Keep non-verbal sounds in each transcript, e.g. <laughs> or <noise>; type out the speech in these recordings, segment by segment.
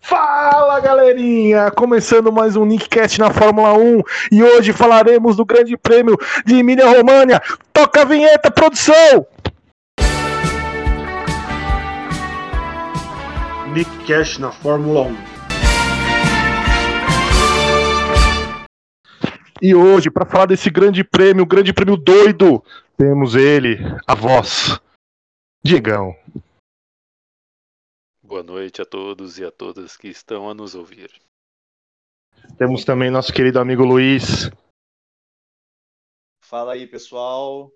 Fala galerinha! Começando mais um Nickcast na Fórmula 1 e hoje falaremos do Grande Prêmio de Emília România. Toca a vinheta, produção! Nickcast na Fórmula 1. E hoje, para falar desse grande prêmio, grande prêmio doido, temos ele, a voz, Diegão. Boa noite a todos e a todas que estão a nos ouvir. Temos também nosso querido amigo Luiz. Fala aí, pessoal.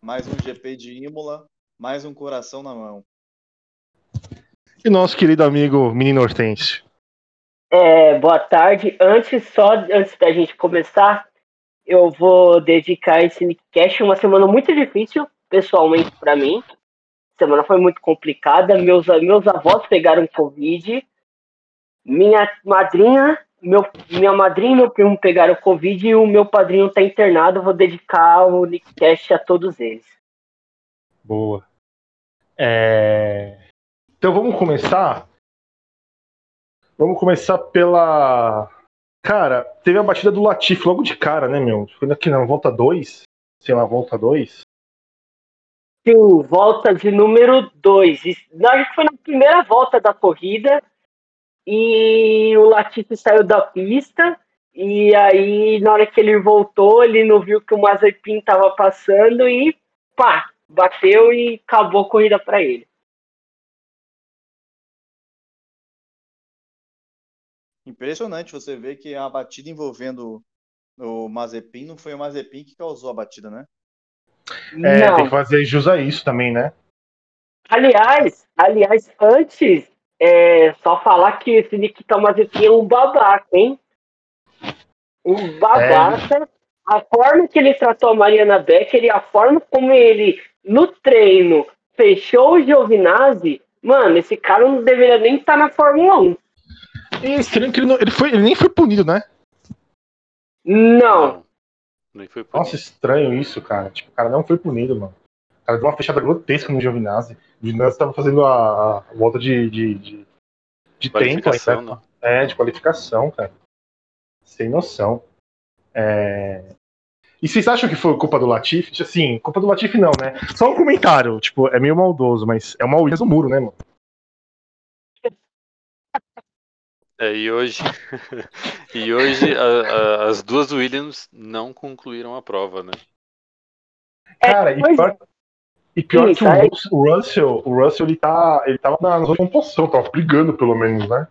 Mais um GP de Imola, mais um coração na mão. E nosso querido amigo Menino Hortêncio. É, boa tarde. Antes, só antes da gente começar, eu vou dedicar esse Nickcast uma semana muito difícil, pessoalmente, para mim semana foi muito complicada. Meus, meus avós pegaram Covid. Minha madrinha, meu, minha madrinha e meu primo pegaram Covid e o meu padrinho está internado. Vou dedicar o Nickcast a todos eles. Boa. É... Então vamos começar. Vamos começar pela. Cara, teve a batida do Latif logo de cara, né, meu? Foi aqui na volta 2. Sei lá, volta 2. Sim, volta de número 2. Acho que foi na primeira volta da corrida e o Latifi saiu da pista e aí na hora que ele voltou ele não viu que o Mazepin estava passando e pá, bateu e acabou a corrida para ele. Impressionante você ver que a batida envolvendo o Mazepin não foi o Mazepin que causou a batida, né? É, tem que fazer jus a isso também, né? Aliás, aliás, antes, é, só falar que esse Nikita Mazepin é um babaca, hein? Um babaca. É. A forma que ele tratou a Mariana Becker e a forma como ele, no treino, fechou o Giovinazzi, mano, esse cara não deveria nem estar na Fórmula 1. E é estranho que ele, não, ele, foi, ele nem foi punido, né? Não. Nem foi punido. Nossa, estranho isso, cara. Tipo, o cara não foi punido, mano. O cara deu uma fechada grotesca no Giovinazzi. O Giovinazzi tava fazendo a, a volta de, de, de, de tempo aí, né? É, de qualificação, cara. Sem noção. É... E vocês acham que foi culpa do Latifi? Assim, culpa do Latifi não, né? Só um comentário, tipo, é meio maldoso, mas é uma Williams no muro, né, mano? É, e hoje, <laughs> e hoje a, a, as duas Williams não concluíram a prova, né? É, Cara, e pior, e pior que o, o, Russell, o Russell ele tá, ele tava na zona de pontuação, tava brigando pelo menos, né?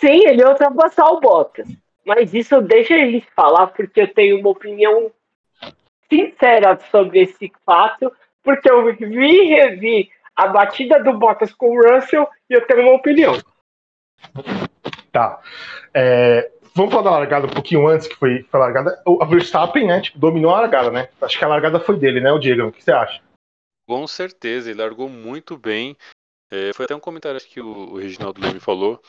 Sim, ele ia ultrapassar o Bottas. Mas isso deixa a gente falar porque eu tenho uma opinião sincera sobre esse fato, porque eu vi e revi a batida do Bottas com o Russell e eu tenho uma opinião. Tá. É, vamos falar da largada um pouquinho antes, que foi, foi a largada. O Verstappen, né, tipo, dominou a largada, né? Acho que a largada foi dele, né, o Diego? O que você acha? Com certeza, ele largou muito bem. É, foi até um comentário que o, o Reginaldo Leme falou,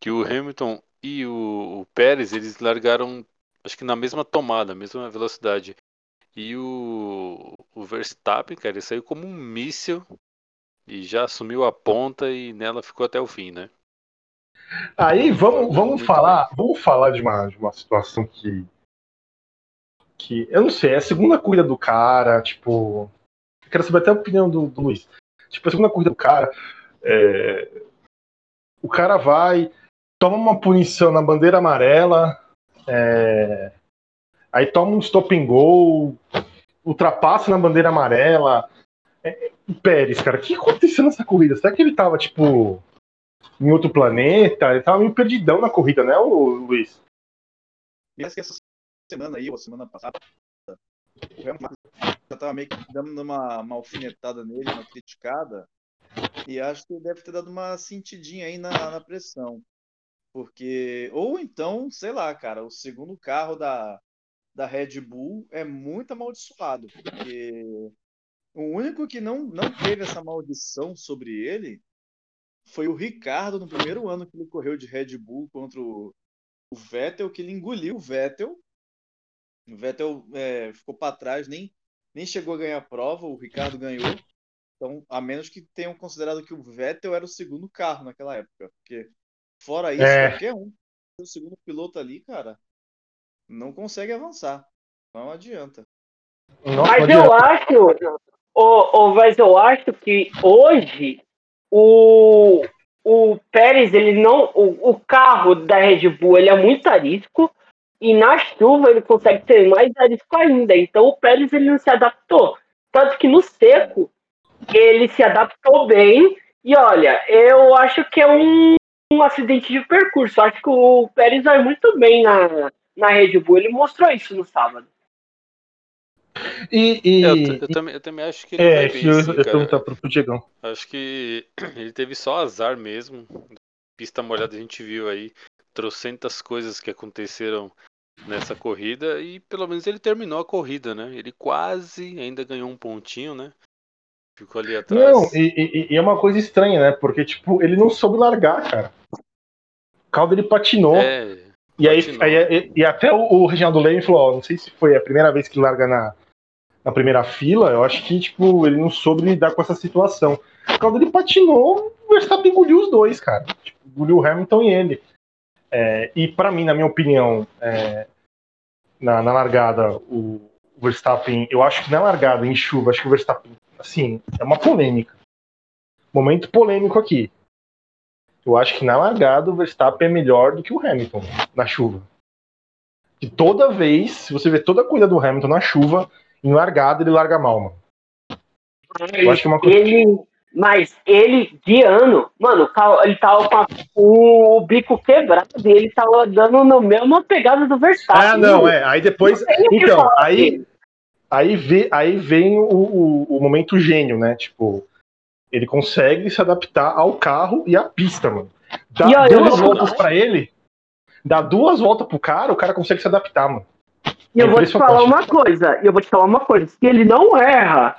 que o Hamilton e o, o Pérez, eles largaram, acho que na mesma tomada, mesma velocidade. E o, o Verstappen, cara, ele saiu como um míssil e já assumiu a ponta e nela ficou até o fim, né? Aí vamos, vamos falar, vamos falar de uma, de uma situação que que eu não sei, é a segunda corrida do cara, tipo, quero saber até a opinião do, do Luiz. Tipo, a segunda corrida do cara, é, o cara vai, toma uma punição na bandeira amarela, é, aí toma um stop and go, ultrapassa na bandeira amarela. É, o Pérez, cara, o que aconteceu nessa corrida? Será que ele tava, tipo, em outro planeta. Ele tava meio perdidão na corrida, né, o Luiz? Parece que essa semana aí, ou semana passada, o Real já tava meio que dando uma, uma alfinetada nele, uma criticada. E acho que deve ter dado uma sentidinha aí na, na pressão. Porque, ou então, sei lá, cara, o segundo carro da, da Red Bull é muito amaldiçoado. Porque o único que não, não teve essa maldição sobre ele foi o Ricardo no primeiro ano que ele correu de Red Bull contra o, o Vettel, que ele engoliu o Vettel. O Vettel é, ficou para trás, nem, nem chegou a ganhar a prova, o Ricardo ganhou. Então, a menos que tenham considerado que o Vettel era o segundo carro naquela época, porque Fora isso, É. qualquer um, o segundo piloto ali, cara, não consegue avançar. Não adianta. Nossa, Mas não eu adianta. acho, ô, ô, mas eu acho que hoje o, o Pérez, ele não. O, o carro da Red Bull ele é muito arisco e na chuva ele consegue ser mais arisco ainda. Então o Pérez ele não se adaptou. Tanto que no seco ele se adaptou bem. E olha, eu acho que é um, um acidente de percurso. Acho que o Pérez vai muito bem na, na Red Bull. Ele mostrou isso no sábado. E, e- Eu, t- eu também, eu também acho que ele é, vai que bem, eu, sim, eu perguntar pro, pro Diegão. Acho que <clears throat> ele teve só azar mesmo. Pista molhada a gente viu aí trocentas coisas que aconteceram nessa corrida e pelo menos ele terminou a corrida, né? Ele quase ainda ganhou um pontinho, né? Ficou ali atrás. Não, e, e- e é uma coisa estranha, né? Porque, tipo, ele não soube largar, cara. O carro dele patinou. É, e, aí, patinou. aí- e, e até o, o Reginaldo Leme falou: ó, não sei se foi a primeira vez que ele larga na, na primeira fila. Eu acho que, tipo, ele não soube lidar com essa situação. O carro dele patinou, o Verstappen engoliu os dois, cara. Tipo, engoliu o Hamilton e ele. É, e pra mim, na minha opinião, é, na, na largada, o, o Verstappen, eu acho que na largada, em chuva, acho que o Verstappen, assim, é uma polêmica. Momento polêmico aqui. Eu acho que na largada o Verstappen é melhor do que o Hamilton na chuva. E toda vez, se você vê toda a corrida do Hamilton na chuva, em largada ele larga mal, mano. Eu acho que é uma coisa. Ele, mas ele, ano, mano, carro- ele tava com a- o, o bico quebrado dele, tava dando na mesma pegada do Verstappen. Ah, não, é. Aí depois. Então, aí, dele. aí, vê, aí vem o, o, o momento gênio, né? Tipo, ele consegue se adaptar ao carro e à pista, mano. Dá E duas voltas pra ele, dá duas voltas pro cara, o cara consegue se adaptar, mano. E eu vou te falar uma coisa, e eu vou te falar uma coisa, se ele não erra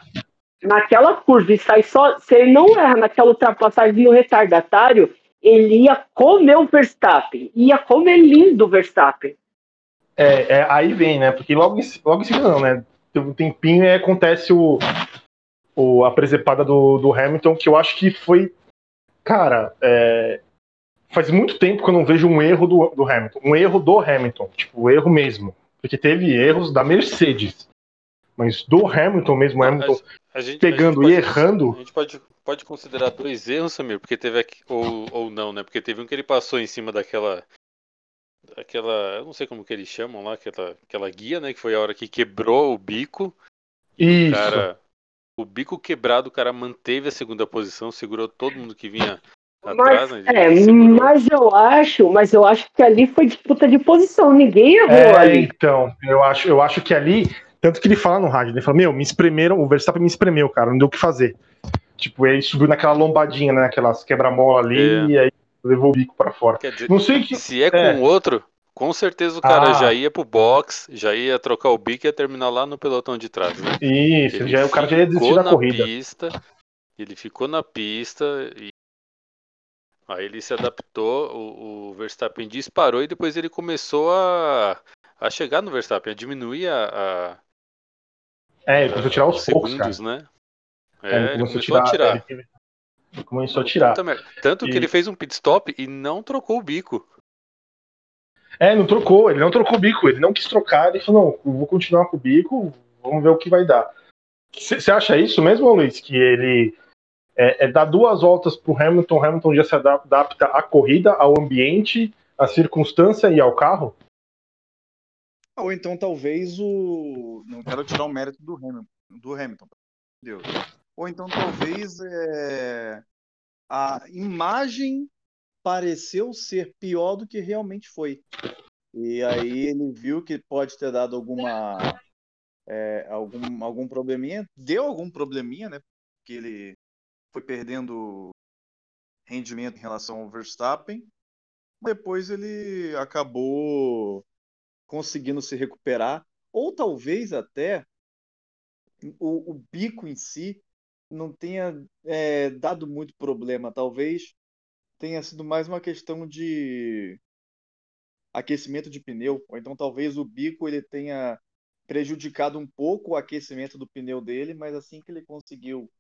naquela curva e sai só, se ele não erra naquela ultrapassagem no retardatário, ele ia comer o Verstappen, ia comer lindo o Verstappen. É, é, aí vem, né? Porque logo em, logo em seguida não, né? Tem um tempinho e acontece o, o, a presepada do, do Hamilton, que eu acho que foi. Cara, é, faz muito tempo que eu não vejo um erro do, do Hamilton. Um erro do Hamilton. Tipo, um erro mesmo. Porque teve erros da Mercedes. Mas do Hamilton mesmo, o Hamilton A gente, pegando a e pode- errando. A gente pode, pode considerar dois erros, Samir, porque teve aqui, ou, ou não, né? Porque teve um que ele passou em cima daquela. Daquela. Eu não sei como que eles chamam lá, aquela, aquela guia, né? Que foi a hora que quebrou o bico. Isso. Cara, o bico quebrado, o cara manteve a segunda posição, segurou todo mundo que vinha Mas, atrás, né? Ele é, mas eu acho, mas eu acho que ali foi disputa de posição, ninguém errou É, ali. então, eu acho, eu acho que ali, tanto que ele fala no rádio, ele fala, meu, me espremeram, o Verstappen me espremeu, cara, não deu o que fazer. Tipo, ele subiu naquela lombadinha, né, aquelas quebra-mola ali, É. e aí levou o bico pra fora. Quer dizer, Não sei que... se é com é. o outro, com certeza o cara Ah. já ia pro box, já ia trocar o bico e ia terminar lá no pelotão de trás, né? Isso, Ele já, o cara já ia desistir da na corrida. Pista, ele ficou na pista e aí ele se adaptou, o, o Verstappen disparou e depois ele começou a, a chegar no Verstappen, a diminuir a, É, ele a- começou a tirar os os poucos, segundos, né? É, É, ele começou a Ele, tirar. teve- ele começou a tirar. Tanto que E- ele fez um pit stop e não trocou o bico. É, não trocou, ele não trocou o bico, ele não quis trocar, ele falou, não, vou continuar com o bico, vamos ver o que vai dar. Você acha isso mesmo, Luiz? Que ele é, é dar duas voltas Hamilton, o Hamilton já se adapta à corrida, ao ambiente, à circunstância e ao carro? Ou então talvez o. Não quero tirar o mérito do Hamilton. Do Hamilton Deus. Ou então talvez é, a imagem pareceu ser pior do que realmente foi. E aí ele viu que pode ter dado alguma. é, algum, algum probleminha. Deu algum probleminha, né? Porque ele foi perdendo rendimento em relação ao Verstappen. Depois ele acabou conseguindo se recuperar, ou talvez até o, o bico em si não tenha é, dado muito problema, talvez tenha sido mais uma questão de aquecimento de pneu, ou então talvez o bico ele tenha prejudicado um pouco o aquecimento do pneu dele, mas assim que ele conseguiu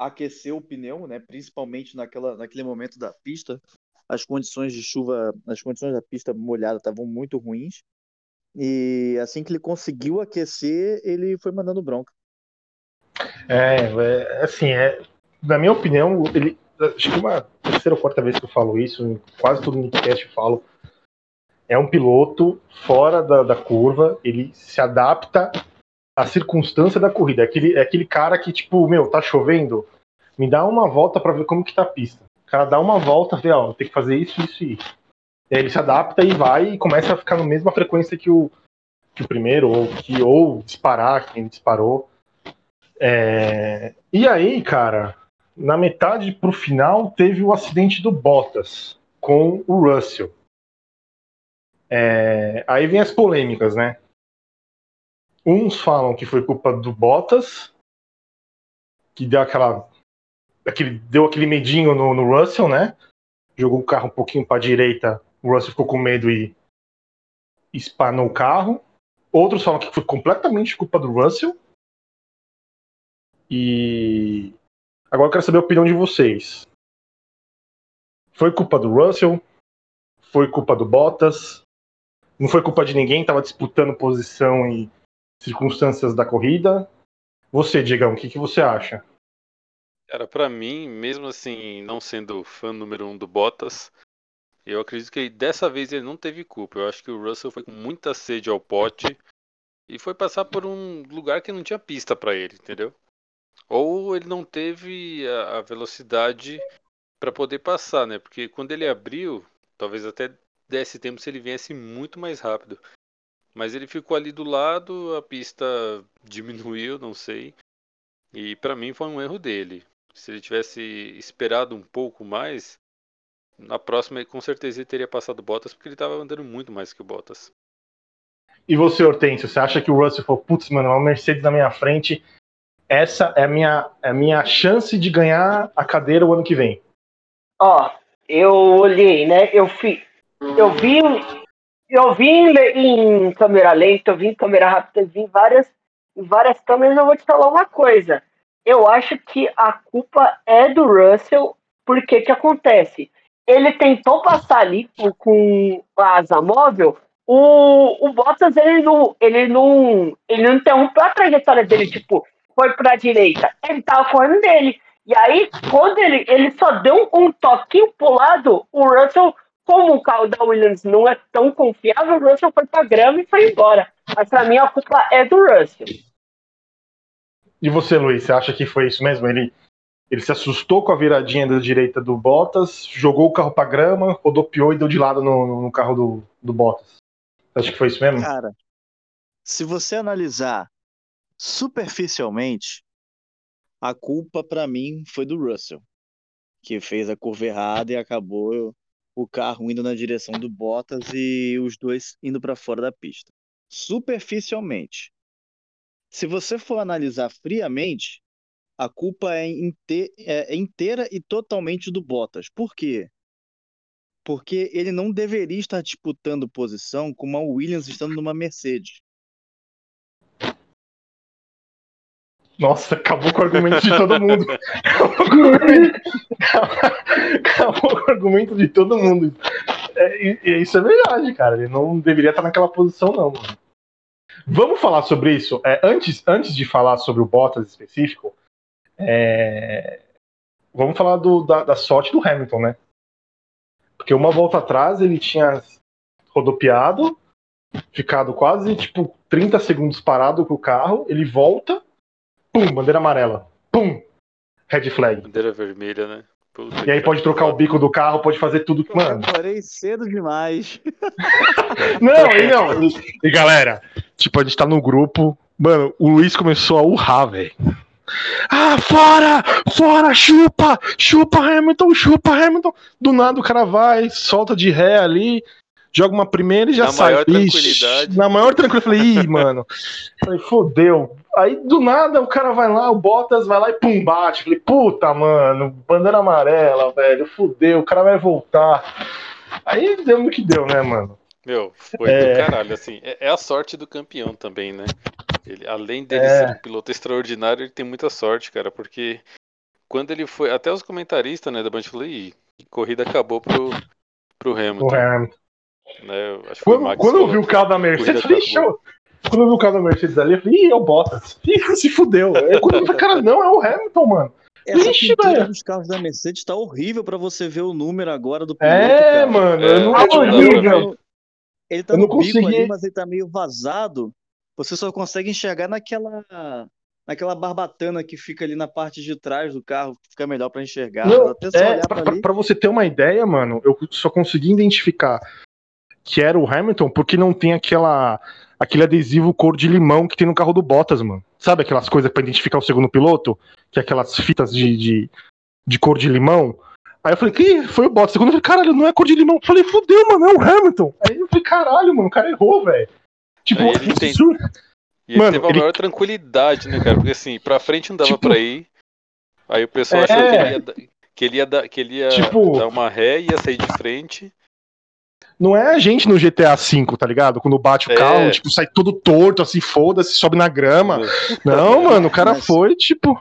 aquecer o pneu, né, principalmente naquela, naquele momento da pista, as condições de chuva, as condições da pista molhada estavam muito ruins. E assim que ele conseguiu aquecer, ele foi mandando bronca. É, é assim, é, na minha opinião, ele. Acho que uma terceira ou quarta vez que eu falo isso, quase todo Nickcast eu falo. É um piloto fora da, da curva, ele se adapta à circunstância da corrida. É aquele, é aquele cara que, tipo, meu, tá chovendo, me dá uma volta para ver como que tá a pista. O cara dá uma volta, vê, ó, tem que fazer isso, isso e isso. Aí ele se adapta e vai e começa a ficar na mesma frequência que o, que o primeiro, ou que ou disparar, quem disparou. É... E aí, cara, na metade pro final teve o acidente do Bottas com o Russell. É... Aí vem as polêmicas, né? Uns falam que foi culpa do Bottas, que deu aquela. Aquele, deu aquele medinho no, no Russell, né? Jogou o carro um pouquinho para direita, o Russell ficou com medo e espanou o carro. Outros falam que foi completamente culpa do Russell. E agora eu quero saber a opinião de vocês. Foi culpa do Russell? Foi culpa do Bottas? Não foi culpa de ninguém, estava disputando posição e circunstâncias da corrida. Você, Diegão, o que, que você acha? Cara, para mim, mesmo assim, não sendo fã número um do Bottas, eu acredito que dessa vez ele não teve culpa. Eu acho que o Russell foi com muita sede ao pote e foi passar por um lugar que não tinha pista para ele, entendeu? Ou ele não teve a, velocidade para poder passar, né? Porque quando ele abriu, talvez até desse tempo se ele viesse muito mais rápido. Mas ele ficou ali do lado, a pista <laughs> diminuiu, não sei. E para mim foi um erro dele. Se ele tivesse esperado um pouco mais, na próxima ele com certeza ele teria passado o Bottas, porque ele estava andando muito mais que o Bottas. E você, Hortêncio, você acha que o Russell falou, putz, mano, uma Mercedes na minha frente, essa é a minha, é a minha chance de ganhar a cadeira o ano que vem. Ó, eu olhei, né? Eu, fi, eu vi, eu vi em câmera lenta, eu vi em câmera rápida, eu vi em várias, em várias câmeras. Eu vou te falar uma coisa. Eu acho que a culpa é do Russell, porque que acontece? Ele tentou passar ali com a asa móvel, o, o Bottas ele não, ele não, ele não interrompeu a trajetória dele, tipo, foi para a direita, ele tava correndo dele. E aí, quando ele, ele só deu um, um toquinho pro lado, o Russell, como o carro da Williams não é tão confiável, o Russell foi pra grama e foi embora. Mas pra mim a culpa é do Russell. E você, Luiz, você acha que foi isso mesmo? Ele, ele se assustou com a viradinha da direita do Bottas, jogou o carro pra grama, rodopiou e deu de lado no, no carro do, do Bottas. Acho que foi isso mesmo? Cara, se você analisar superficialmente, a culpa para mim foi do Russell, que fez a curva errada e acabou o carro indo na direção do Bottas e os dois indo para fora da pista. Superficialmente. Se você for analisar friamente, a culpa é, inte é inteira e totalmente do Bottas. Por quê? Porque ele não deveria estar disputando posição com uma Williams estando numa Mercedes. Nossa, acabou com o argumento de todo mundo. Acabou com acabou com o argumento de todo mundo. É, e, isso é verdade, cara. Ele não deveria estar naquela posição, não. Mano. Vamos falar sobre isso. É, antes, antes de falar sobre o Bottas específico, é, vamos falar do, da, da sorte do Hamilton, né? Porque uma volta atrás ele tinha rodopiado, ficado quase tipo 30 segundos parado com o carro, ele volta Pum, bandeira amarela. Pum, red flag. Bandeira vermelha, né? Puta e aí pode trocar o bico do carro, pode fazer tudo que. Mano. Eu parei cedo demais. <laughs> não, e não. E, e, galera, tipo, a gente tá no grupo. Mano, o Luiz começou a urrar, velho. Ah, fora! Fora! Chupa! Chupa, Hamilton! Chupa, Hamilton! Do nada o cara vai, solta de ré ali joga uma primeira e já na sai. Maior tranquilidade. Na maior tranquilidade. Falei, ih, mano. <laughs> Falei, fodeu. Aí do nada o cara vai lá, o Bottas vai lá e pum, bate. Falei, puta, mano, bandeira amarela, velho, fudeu, o cara vai voltar. Aí deu no que deu, né, mano? Meu, foi é... do caralho, assim. É, é, a sorte do campeão também, né? Ele, além dele é... ser um piloto extraordinário, ele tem muita sorte, cara, porque quando ele foi. Até os comentaristas, né, da Band falou, ih, corrida acabou pro, pro Hamilton. O Hamilton. Né? Acho que Quando, Max quando eu vi o carro da Mercedes, eu falei, show. Quando eu vi o carro da Mercedes ali, eu falei, ih, é o Bottas. <laughs> Ih, se fudeu. Aí quando eu vi, cara, não, é o Hamilton, mano. Essa Ixi, pintura velho. dos carros da Mercedes tá horrível pra você ver o número agora do piloto, É, cara. mano, É, eu não, eu- eu- horrível. Ele tá Eu no não bico consegui- ali, mas ele tá meio vazado. Você só consegue enxergar naquela naquela barbatana que fica ali na parte de trás do carro, fica melhor pra enxergar. Não, é, olhar pra, pra ali. pra você ter uma ideia, mano, eu só consegui identificar que era o Hamilton porque não tem aquela aquele adesivo cor de limão que tem no carro do Bottas, mano. Sabe aquelas coisas pra identificar o segundo piloto? Que é aquelas fitas de, de, de cor de limão? Aí eu falei, que foi o Bottas. Segundo eu falei, caralho, não é cor de limão. Eu falei, fudeu, mano, é o Hamilton. Aí eu falei, caralho, mano, o cara errou, velho. Tipo, Aí ele tem- sur- E ele Mano, teve a ele- maior tranquilidade, né, cara? Porque assim, pra frente não dava Tipo- pra ir. Aí o pessoal É. achou que ele ia, dar- que ele ia, dar, que ele ia Tipo- dar uma ré e ia sair de frente. Não é a gente no GTA V, tá ligado? Quando bate o É. carro, tipo, sai todo torto, assim, foda-se, sobe na grama. Não, <laughs> mano, o cara Mas- foi, tipo.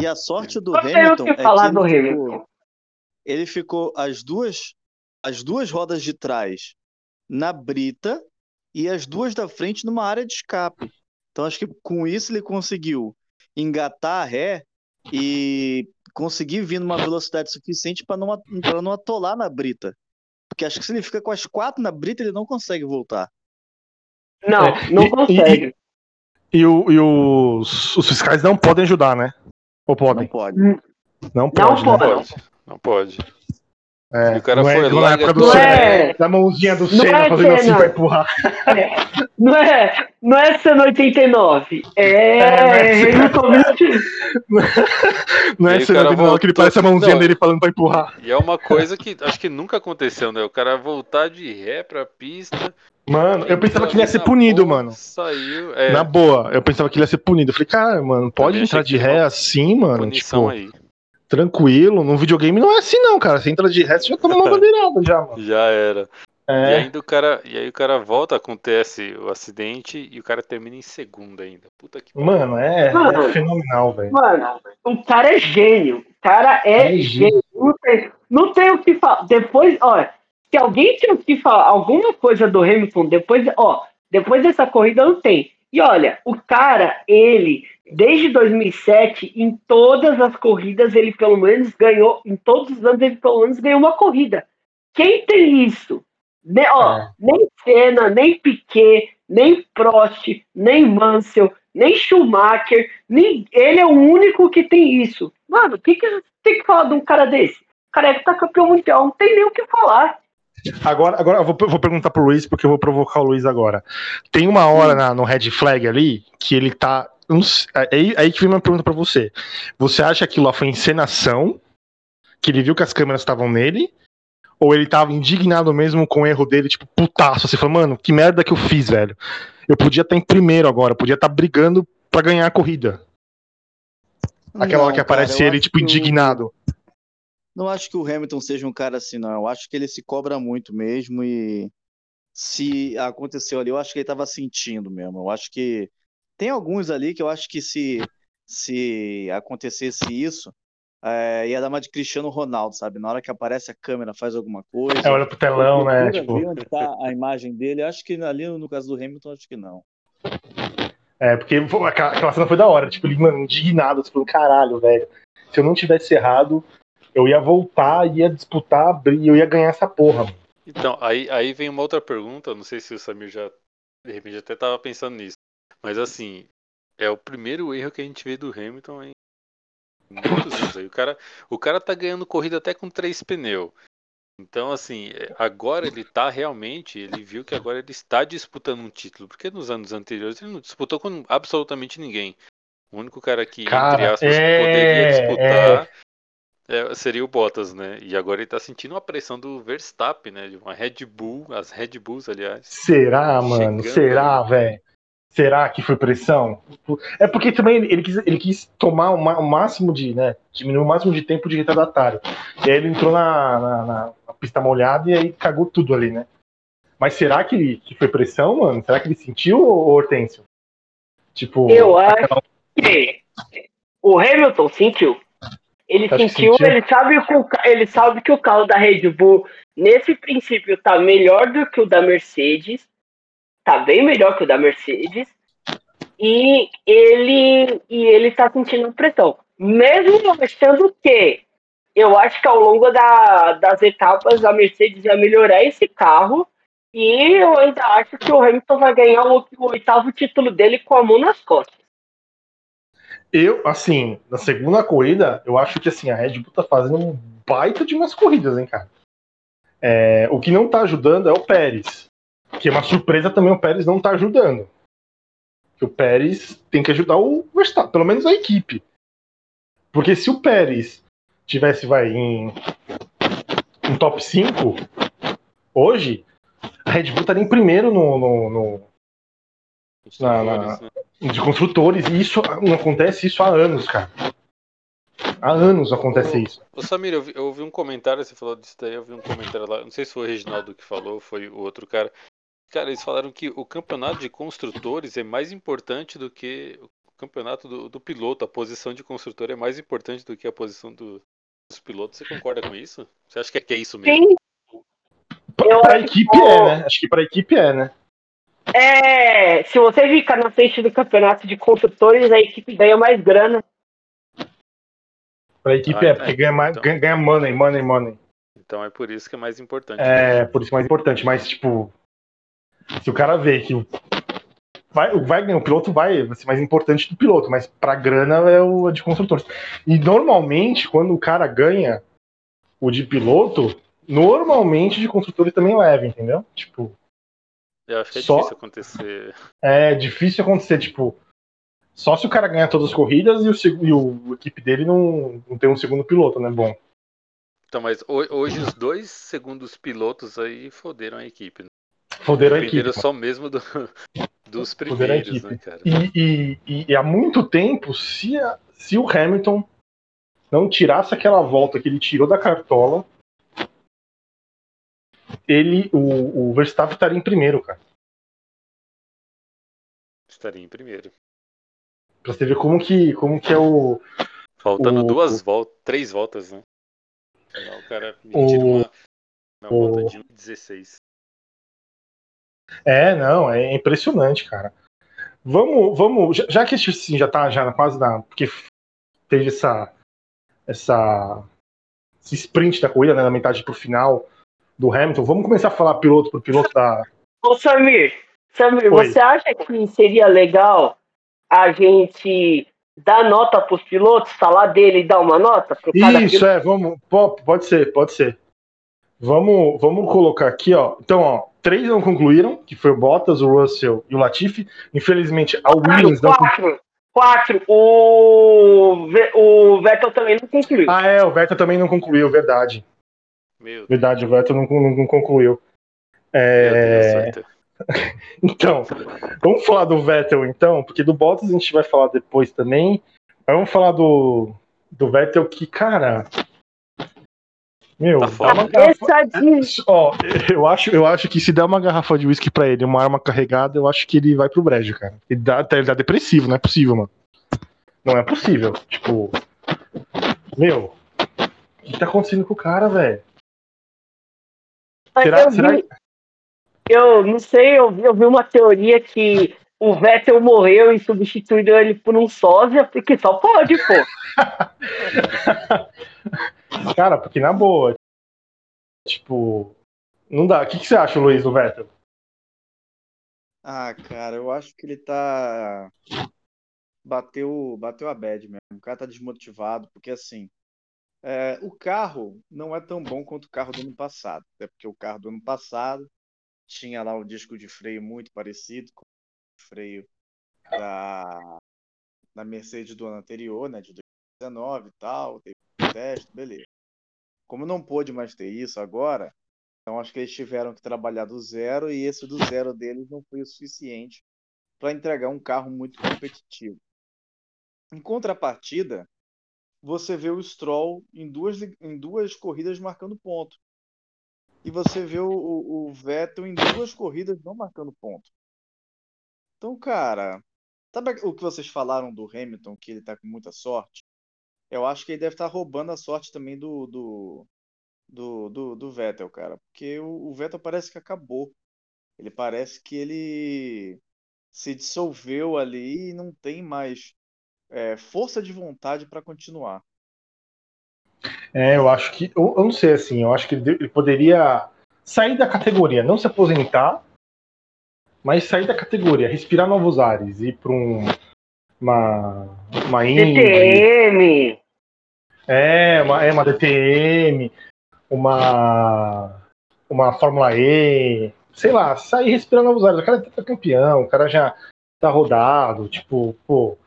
E a sorte do Hamilton que é falar que do ele Hamilton. ficou, ele ficou as duas as duas rodas de trás na brita e as duas da frente numa área de escape. Então acho que com isso ele conseguiu engatar a ré e conseguir vir numa velocidade suficiente para não, pra não atolar na brita. Porque acho que se ele fica com as quatro na brita, ele não consegue voltar. Não, É, não e- consegue. E, o- e os, os fiscais não podem ajudar, né? Ou Não podem? pode. Não Não pode. Não né? pode. pode. Não pode. É, E o cara não é foi igual lá na época do Não Senna, é- da mãozinha do não Senna é fazendo assim Senna. pra empurrar. Não é, não é sendo 89. É, É? Hamilton 20. Não é <laughs> aí o Senna cara não, que ele voltou- parece a mãozinha Não, dele falando pra empurrar. E é uma coisa que acho que nunca aconteceu, né? O cara voltar de ré pra pista. Mano, eu pensava que ele ia ser punido, boa, mano. Saiu. É, Na boa, eu pensava que ele ia ser punido. Eu falei, cara, mano, pode Também entrar de ré assim, mano? punição Tipo, aí. Tranquilo. Num videogame não é assim, não, cara. Você entra de você já toma uma bandeirada <laughs> já, mano. Já era. E É. ainda o cara, e aí o cara volta, acontece o acidente e o cara termina em segundo ainda. Puta que. Mano, é, Mano. é fenomenal, velho. Mano, o cara é gênio. O cara é É gênio. Não tem, não tem o que falar. Depois, ó, se alguém tinha que falar alguma coisa do Hamilton, depois, ó, depois dessa corrida não tem. E olha, o cara, ele, desde 2007, em todas as corridas, ele pelo menos ganhou, em todos os anos, ele pelo menos ganhou uma corrida. Quem tem isso? Ne- ó, É. Nem Senna, nem Piquet, nem Prost, nem Mansell, nem Schumacher, nem, ele é o único que tem isso. Mano, o que, que tem que falar de um cara desse? O cara é que tá campeão mundial, não tem nem o que falar. Agora, agora eu vou, vou perguntar pro Luiz, porque eu vou provocar o Luiz agora. Tem uma hora na- no red flag ali que ele tá. Não sei- é Aí, aí que vem uma pergunta pra você. Você acha que aquilo lá foi encenação? Que ele viu que as câmeras estavam nele? Ou ele tava indignado mesmo com o erro dele, tipo, putaço? Você falou, mano, que merda que eu fiz, velho. Eu podia estar em primeiro agora, podia estar brigando pra ganhar a corrida. Aquela Não, hora que cara, aparecia eu ele, tipo, indignado. Não acho que o Hamilton seja um cara assim, não. Eu acho que ele se cobra muito mesmo e se aconteceu ali, eu acho que ele tava sentindo mesmo. Eu acho que tem alguns ali que eu acho que se, se acontecesse isso, é, ia dar uma de Cristiano Ronaldo, sabe? Na hora que aparece a câmera, faz alguma coisa. É, olha pro telão, né? Tipo, ver onde tá a imagem dele. Eu Acho que ali no caso do Hamilton, acho que não. É, porque aquela, cena foi da hora, tipo, ele, mano, indignado, falando, caralho, velho. Se eu não tivesse errado, eu ia voltar, ia disputar, abrir, e eu ia ganhar essa porra, mano. Então, aí, aí vem uma outra pergunta, não sei se o Samir já, de repente, até tava pensando nisso. Mas assim, é o primeiro erro que a gente vê do Hamilton em muitos anos. Aí o cara, o cara tá ganhando corrida até com três pneus. Então, assim, é, agora ele tá realmente, ele viu que agora ele está disputando um título. Porque nos anos anteriores ele não disputou com absolutamente ninguém. O único cara que, entre Cara, aspas, é, poderia disputar é, seria o Bottas, né? E agora ele tá sentindo a pressão do Verstappen, né? De uma Red Bull, as Red Bulls, aliás. Será, mano? Será, velho? Será que foi pressão? É porque também ele, quis, ele quis tomar o, máximo de, né? Diminuir o máximo de tempo de retardatário. E aí ele entrou na, na- na- pista molhada e aí cagou tudo ali, né? Mas será que, ele, que foi pressão, mano? Será que ele sentiu, Hortêncio? Tipo, Eu acho que o Hamilton sentiu. Ele sentiu, sentiu. ele sabe, que o, ele sabe que o carro da Red Bull, nesse princípio, tá melhor do que o da Mercedes. Tá bem melhor que o da Mercedes. E ele, e ele tá sentindo pressão. Mesmo achando que eu acho que ao longo da- das etapas a Mercedes vai melhorar esse carro. E eu ainda acho que o Hamilton vai ganhar o, o oitavo título dele com a mão nas costas. Eu, assim, na segunda corrida, eu acho que assim, a Red Bull tá fazendo um baita de umas corridas, hein, cara. É, o que não tá ajudando é o Pérez. Que é uma surpresa também, o Pérez não tá ajudando. Que o Pérez tem que ajudar o Verstappen, pelo menos a equipe. Porque se o Pérez tivesse, vai, em um top 5 hoje, a Red Bull estaria em primeiro no, no- no- Na- na- de construtores, e isso não acontece isso há anos, cara. Há anos acontece isso. Ô Samir, eu ouvi um comentário, você falou disso daí, eu vi um comentário lá, não sei se foi o Reginaldo que falou, foi o outro cara. Cara, eles falaram que o campeonato de construtores é mais importante do que o campeonato do, do piloto, a posição de construtor é mais importante do que a posição do- dos pilotos. Você concorda com isso? Você acha que é, que é isso mesmo? Sim, Pra, pra equipe que- é, né? Acho que pra equipe é, né? É, se você ficar na frente do campeonato de construtores, a equipe ganha mais grana. Pra equipe Ah, é, porque é. ganha, mais, Então. ganha, ganha money, money, money. Então é por isso que é mais importante. É, por isso mais importante. Mas, tipo, se o cara vê que o- vai, vai o piloto vai, vai ser mais importante do piloto, mas pra grana é o de construtores. E normalmente, quando o cara ganha o de piloto, normalmente de construtores também leva, entendeu? Tipo, Eu acho que é Só- difícil acontecer. é difícil acontecer, tipo, só se o cara ganhar todas as corridas e o, e o a equipe dele não, não tem um segundo piloto, né? Bom. Então, mas ho- hoje os dois segundos pilotos aí foderam a equipe. Né? Foderam a equipe. Dependeram só mesmo do- <laughs> dos primeiros, né, cara? E, e- e- há muito tempo, se, a- se o Hamilton não tirasse aquela volta que ele tirou da cartola, ele, o, o Verstappen estaria em primeiro, cara. Estaria em primeiro. Pra você ver como que, como que é o. Faltando O- duas voltas, três voltas, né? O cara me tira uma, uma o- volta de 1,16. É, não, é impressionante, cara. Vamos, vamos, já, já que assim, já tá já na quase da. Porque teve essa. essa esse sprint da corrida, né, na metade pro final do Hamilton, vamos começar a falar piloto por piloto da. Ô Samir, Samir, Oi. você acha que seria legal a gente dar nota pros pilotos, falar dele e dar uma nota pro cada Isso, piloto? é, vamos. po- Pode ser, pode ser. Vamos, vamos colocar aqui, ó. Então, ó, três não concluíram, que foi o Bottas, o Russell e o Latifi. Infelizmente, a Williams não concluiu. Quatro. Quatro. O, o Vettel também não concluiu. Ah, é, o Vettel também não concluiu, verdade. Meu Verdade, o Vettel não, não- não concluiu. É, Deus, <laughs> então, vamos falar do Vettel então, porque do Bottas a gente vai falar depois também. Mas vamos falar do, do Vettel que, cara. Meu, Tá uma garrafa-. Ó, eu acho, eu acho que se der uma garrafa de uísque pra ele, uma arma carregada, eu acho que ele vai pro brejo, cara. Ele dá, ele dá depressivo, não é possível, mano. Não é possível. Tipo. Meu. O que tá acontecendo com o cara, velho? Será, eu, será vi- eu não sei, eu vi, eu vi uma teoria que o Vettel morreu e substituíram ele por um sósia, porque só pode, pô. <laughs> Cara, porque na boa. Tipo. Não dá. O que, que você acha, Luiz, do Vettel? Ah, cara, eu acho que ele tá. Bateu, bateu a bad mesmo. O cara tá desmotivado, porque assim. é, o carro não é tão bom quanto o carro do ano passado. Até porque o carro do ano passado tinha lá o disco de freio muito parecido com freio da, da Mercedes do ano anterior, né? De 2019 e tal. Teve um teste, beleza. Como não pôde mais ter isso agora, então acho que eles tiveram que trabalhar do zero e esse do zero deles não foi o suficiente para entregar um carro muito competitivo. Em contrapartida, você vê o Stroll em duas, em duas corridas marcando ponto. E você vê o, o, Vettel em duas corridas não marcando ponto. Então, cara, sabe o que vocês falaram do Hamilton, que ele tá com muita sorte? eu acho que ele deve estar roubando a sorte também do, do, do, do, do Vettel, cara. Porque o, o Vettel parece que acabou. Ele parece que ele se dissolveu ali e não tem mais é, força de vontade para continuar. É, eu acho que. Eu, eu, não sei assim, eu acho que ele, ele poderia sair da categoria, não se aposentar, mas sair da categoria, respirar novos ares, ir para um, uma, uma DTM! É, uma, é, uma DTM, uma, uma Fórmula E, sei lá, sair respirando novos ares. O cara tá campeão, o cara já tá rodado, tipo, pô,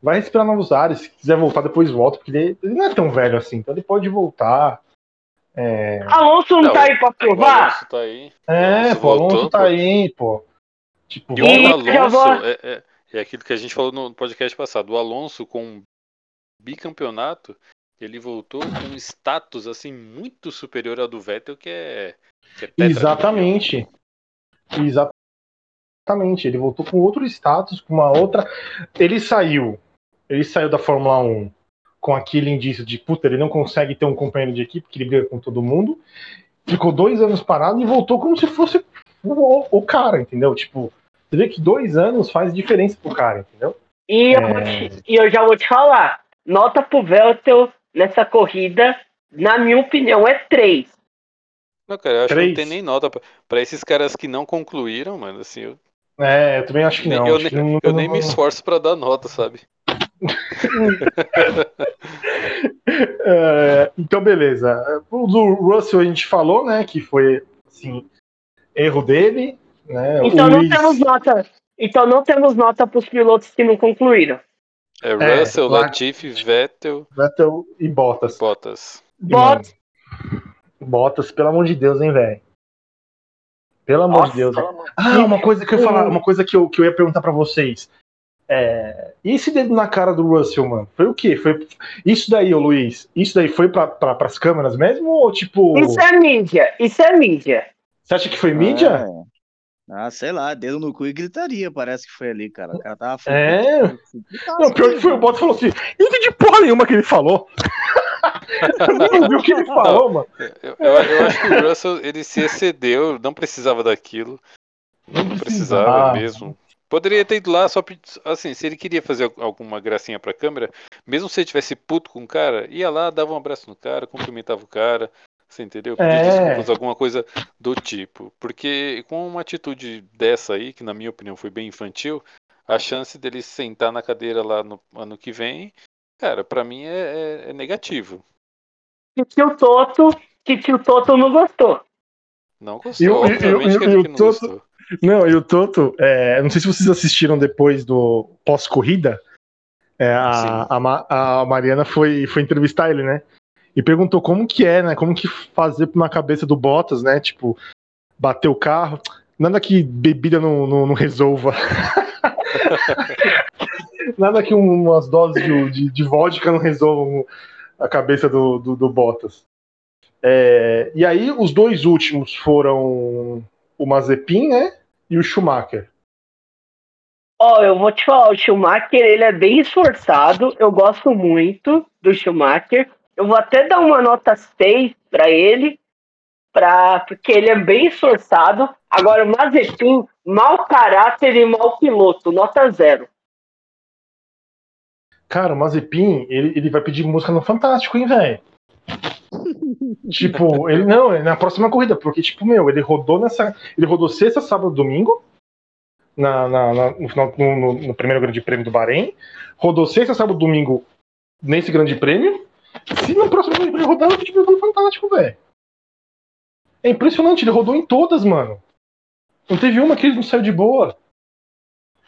vai respirar novos ares. Se quiser voltar, depois volta, porque ele, ele não é tão velho assim, então ele pode voltar. É... Alonso não, não tá aí pra provar? Alonso tá aí. É, pô, Alonso tá aí, pô. Tipo, e o Alonso é, é, é, aquilo que a gente falou no podcast passado. O Alonso com um bicampeonato, ele voltou com um status assim muito superior ao do Vettel, que é. Que é Exatamente. Exatamente. Ele voltou com outro status, com uma outra. Ele saiu. Ele saiu da Fórmula 1 com aquele indício de puta, ele não consegue ter um companheiro de equipe que ele briga com todo mundo. Ficou dois anos parado e voltou como se fosse o, o cara, entendeu? Tipo, você vê que dois anos faz diferença pro cara, entendeu? E, é... eu, te, e eu já vou te falar, nota pro Veltel nessa corrida, na minha opinião, é três. Não, cara, eu acho três. que não tem nem nota pra, pra esses caras que não concluíram, mano, assim, eu... É, eu também acho que não. Eu, acho nem, que não, eu nem me esforço para dar nota, sabe? <laughs> é, então, beleza. O do Russell a gente falou, né? Que foi assim, erro dele. Né? Então não temos nota. Então não temos nota para os pilotos que não concluíram. É, é Russell, é, Latifi, Vettel. Vettel e Bottas. Bottas. Bottas. Bottas, pelo amor de Deus, hein, velho. Pelo amor Nossa, de Deus. Ah, uma coisa que eu ia falar, uma coisa que eu, que eu ia perguntar para vocês. É, e esse dedo na cara do Russell, mano? Foi o quê? Foi isso daí, ô Luiz? Isso daí foi para pra, as câmeras mesmo ou tipo? Isso é mídia. Isso é mídia. Você acha que foi mídia? É. Ah, sei lá, dedo no cu e gritaria, parece que foi ali, cara. O cara tava É. Não, pior que foi o Bottas falou assim: não entendi porra nenhuma que ele falou. <laughs> eu não ouvi o que ele falou, mano. Eu, eu, eu, acho que o Russell ele se excedeu, não precisava daquilo. Não precisava mesmo. Poderia ter ido lá só assim, se ele queria fazer alguma gracinha pra câmera, mesmo se ele tivesse puto com o cara, ia lá, dava um abraço no cara, cumprimentava o cara, você entendeu? Pedir é. desculpas, alguma coisa do tipo. Porque com uma atitude dessa aí, que na minha opinião foi bem infantil, a chance dele sentar na cadeira lá no ano que vem, cara, para mim é, é, é negativo. Que tio Toto, que tio Toto não gostou. Não gostou, eu, obviamente eu, eu, que ele não Toto, gostou. Não, e o Toto, é, não sei se vocês assistiram depois do pós-corrida, é, a, a, a, Mariana foi, foi entrevistar ele, né? E perguntou como que é, né? Como que fazer na cabeça do Bottas, né? Tipo, bater o carro. Nada que bebida não, não, não resolva. <laughs> Nada que umas doses de, de, de, vodka não resolvam a cabeça do, do, do Bottas. É, e aí, os dois últimos foram o Mazepin, né? E o Schumacher. Ó, oh, eu vou te falar, o Schumacher ele é bem esforçado. Eu gosto muito do Schumacher. Eu vou até dar uma nota 6 para ele, pra, porque ele é bem esforçado. Agora, o Mazepin, mau caráter e mau piloto, nota 0. Cara, o Mazepin, ele, ele vai pedir música no Fantástico, hein, velho? <laughs> tipo, ele não, é na próxima corrida, porque, tipo, meu, ele rodou nessa. Ele rodou sexta, sábado, domingo. Na, na, na no, no, no, primeiro grande prêmio do Bahrein. Rodou sexta, sábado, domingo nesse grande prêmio. Se no próximo grande prêmio rodar, ele tipo, foi fantástico, velho. É impressionante, ele rodou em todas, mano. Não teve uma que ele não saiu de boa.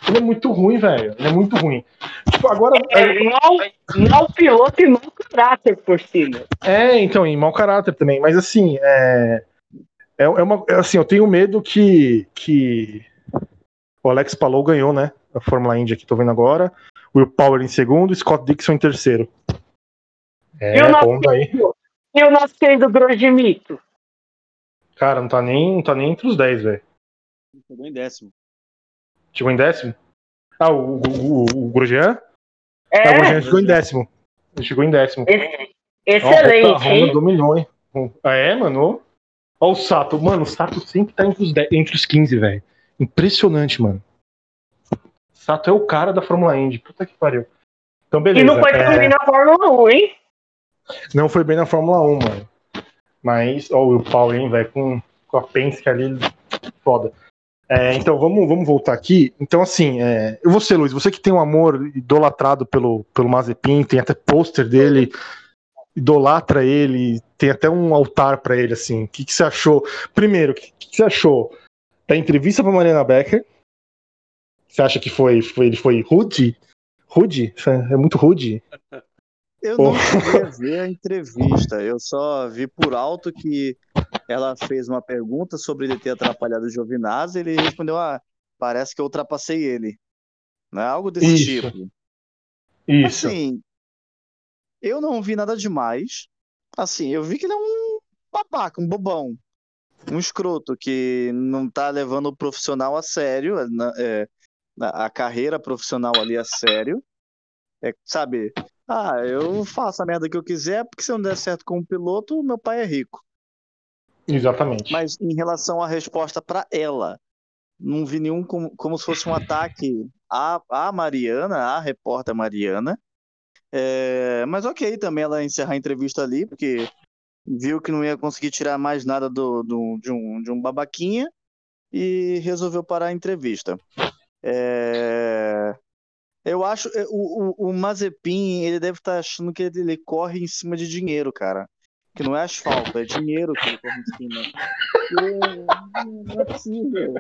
Ele é muito ruim, velho. Ele é muito ruim. Tipo, agora. É. Mal, mal piloto e mau caráter por cima. É, então, e mau caráter também. Mas assim, é. É, é uma, é assim, eu tenho medo que, que o Alex Palou ganhou, né? A Fórmula Indy que tô vendo agora. Will Power em segundo e Scott Dixon em terceiro. É, e o nosso. E o querido Grosjean Cara, não tá nem, não tá nem entre os 10, velho. Chegou em décimo. Chegou em décimo? Ah, o, o, o, o Grosjean? É, ah, o Grosjean chegou em décimo. Ele chegou em décimo. Ex- Ó, Excelente, a Honda hein? dominou, hein? Ah, é, mano? Ó, o Sato. Mano, o Sato sempre tá entre os, 10 entre os 15, velho. Impressionante, mano. Sato é o cara da Fórmula Indy. Puta que pariu. Então, beleza. E não foi é, também na Fórmula 1, hein? Não foi bem na Fórmula 1, mano. Mas, ó, o Power, hein, velho, com, com a Penske ali, foda. É, então, vamos, vamos voltar aqui. Então, assim, é, e você, Luiz, você que tem um amor idolatrado pelo, pelo Mazepin, tem até pôster dele, idolatra ele, tem até um altar pra ele, assim. O que, que você achou? Primeiro, o que, que você achou da entrevista pra Mariana Becker? Você acha que foi, foi ele foi rude? Rude? É muito rude? <laughs> Eu não cheguei a ver a entrevista, eu só vi por alto que ela fez uma pergunta sobre ele ter atrapalhado o Giovinazzi e ele respondeu: Ah, parece que eu ultrapassei ele. Não é algo desse Isso. tipo. Isso. Assim, eu não vi nada demais. Assim, eu vi que ele é um babaca, um bobão, um escroto que não tá levando o profissional a sério, é, a, a carreira profissional ali a sério. É, sabe? Ah, eu faço a merda que eu quiser, porque se eu não der certo como piloto, meu pai é rico. Exatamente. Mas em relação à resposta para ela, não vi nenhum como, como se fosse um ataque à, à Mariana, à repórter Mariana. É, mas ok também ela encerrar a entrevista ali, porque viu que não ia conseguir tirar mais nada do, do- de, um, de um babaquinha e resolveu parar a entrevista. É, eu acho é, o, o, o Mazepin ele deve estar achando que ele, ele corre em cima de dinheiro, cara. Que não é asfalto, é dinheiro que ele corre em cima. E, não é possível.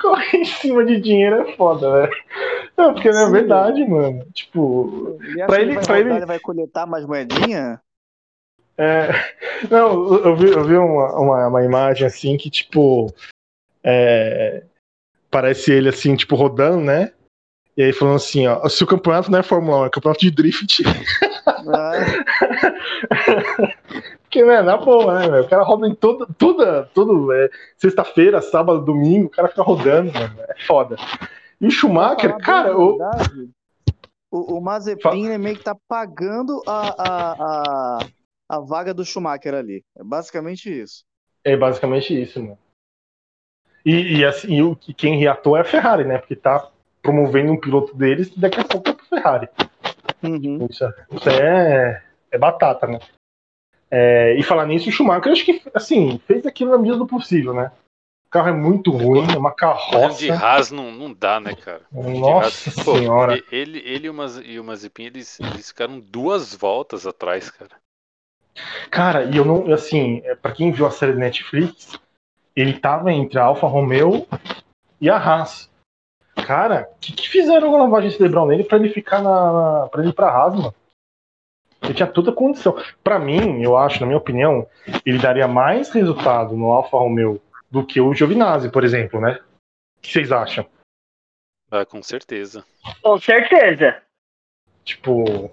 Correr em cima de dinheiro é foda, velho. Não, porque não é verdade, mano. Tipo, Ele Pra ele- vai pra ele- ele vai coletar mais moedinha? é... Não, eu vi, eu vi uma, uma, uma imagem assim que, tipo, é... parece ele assim, tipo, rodando, né? E aí falando assim, ó, se o campeonato não é Fórmula 1, é campeonato de drift. Ah, <laughs> Porque, né, na boa, né? O cara roda em toda, toda, todo, é, sexta-feira, sábado, domingo, o cara fica rodando, mano. É foda. E o Schumacher, cara, o, o, Mazepin ele meio que tá pagando a, a, a, a vaga do Schumacher ali. É basicamente isso. É basicamente isso, mano. E, e assim, e o, quem reatou é a Ferrari, né? Porque tá promovendo um piloto deles e daqui a pouco é pro Ferrari. Uhum. Isso, é- isso é, é batata, né? É, e falar nisso, o Schumacher, acho que, assim, fez aquilo na medida do possível, né? O carro é muito ruim, é uma Correndo de carroça. Haas não, não dá, né, cara? Nossa Haas- Pô, senhora. Ele, ele e o Maz- e o Mazepin, eles, eles ficaram duas voltas atrás, cara. Cara, e eu não, assim, é, pra quem viu a série do Netflix, ele tava entre a Alfa Romeo e a Haas. Cara, o que, que fizeram uma lavagem cerebral nele pra ele ficar na. pra ele ir pra Haas, mano? Ele tinha toda a condição. Pra mim, eu acho, na minha opinião, ele daria mais resultado no Alfa Romeo do que o Giovinazzi, por exemplo, né? O que vocês acham? Ah, com certeza. Com certeza. Tipo.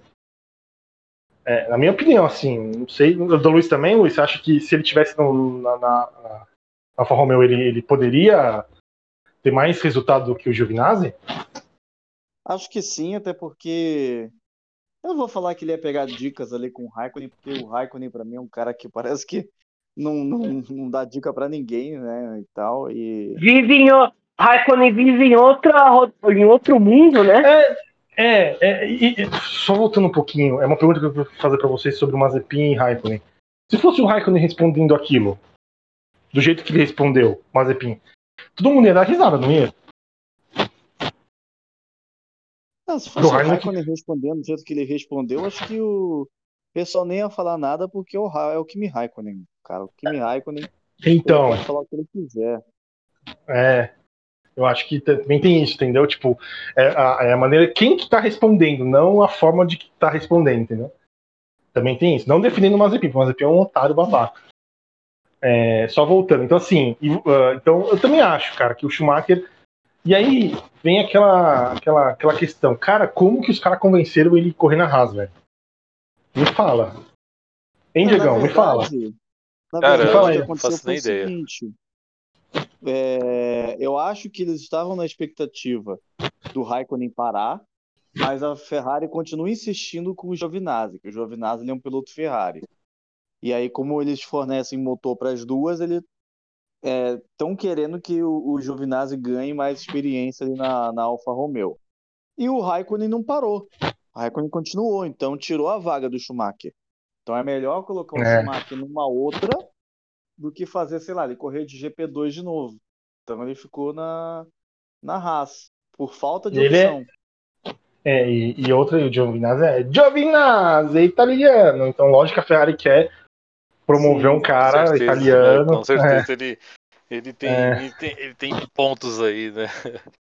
é, na minha opinião, assim, não sei. Do Luiz também, Luiz, você acha que se ele tivesse no, na, na Alfa Romeo, ele, ele poderia ter mais resultado do que o Giovinazzi? Acho que sim, até porque eu não vou falar que ele ia pegar dicas ali com o Raikkonen, porque o Raikkonen pra mim é um cara que parece que não, não, não dá dica pra ninguém, né, e tal, e Vive em. Raikkonen vive em, outra, em outro mundo, né? É, é e, e- só voltando um pouquinho, é uma pergunta que eu vou fazer pra vocês sobre o Mazepin e Raikkonen. Se fosse o Raikkonen respondendo aquilo, do jeito que ele respondeu, Mazepin, todo mundo ia dar risada, não ia? Ah, se fosse o Raikkonen- respondendo do jeito que ele respondeu, acho que o pessoal nem ia falar nada porque o Ra- é o Kimi Raikkonen, cara. O Kimi Raikkonen ele Então, pode falar o que ele quiser. É, eu acho que também tem isso, entendeu? Tipo, é a, é a maneira, quem que tá respondendo, não a forma de que tá respondendo, entendeu? Também tem isso. Não defendendo o Mazepin, porque o Mazepin é um otário babaca. É, só voltando. Então, assim, e, ah, então eu também acho, cara, que o Schumacher. E aí vem aquela, aquela, aquela questão, cara, como que os caras convenceram ele a correr na Haas, velho? Me fala. Hein, Diegão? Me fala. verdade- Na Cara, verdade, eu não faço nem ideia. seguinte. é, eu acho que eles estavam na expectativa do Raikkonen parar mas a Ferrari continua insistindo com o Giovinazzi, que o Giovinazzi é um piloto Ferrari. E aí, como eles fornecem motor para as duas, eles estão é, querendo que o, o Giovinazzi ganhe mais experiência ali na, na Alfa Romeo. E o Raikkonen não parou. O Raikkonen continuou, então tirou a vaga do Schumacher. Então é melhor colocar o é. Schumacher numa outra do que fazer, sei lá, ele correr de GP2 de novo. Então ele ficou na, na Haas, por falta de ele é opção. É, é e, e outra, o Giovinazzi é Giovinazzi, é italiano. Então, lógico que a Ferrari quer promover Sim, um cara certeza, italiano. Né? Com certeza é. ele, ele, tem, é. ele, tem, ele tem pontos aí, né? <laughs>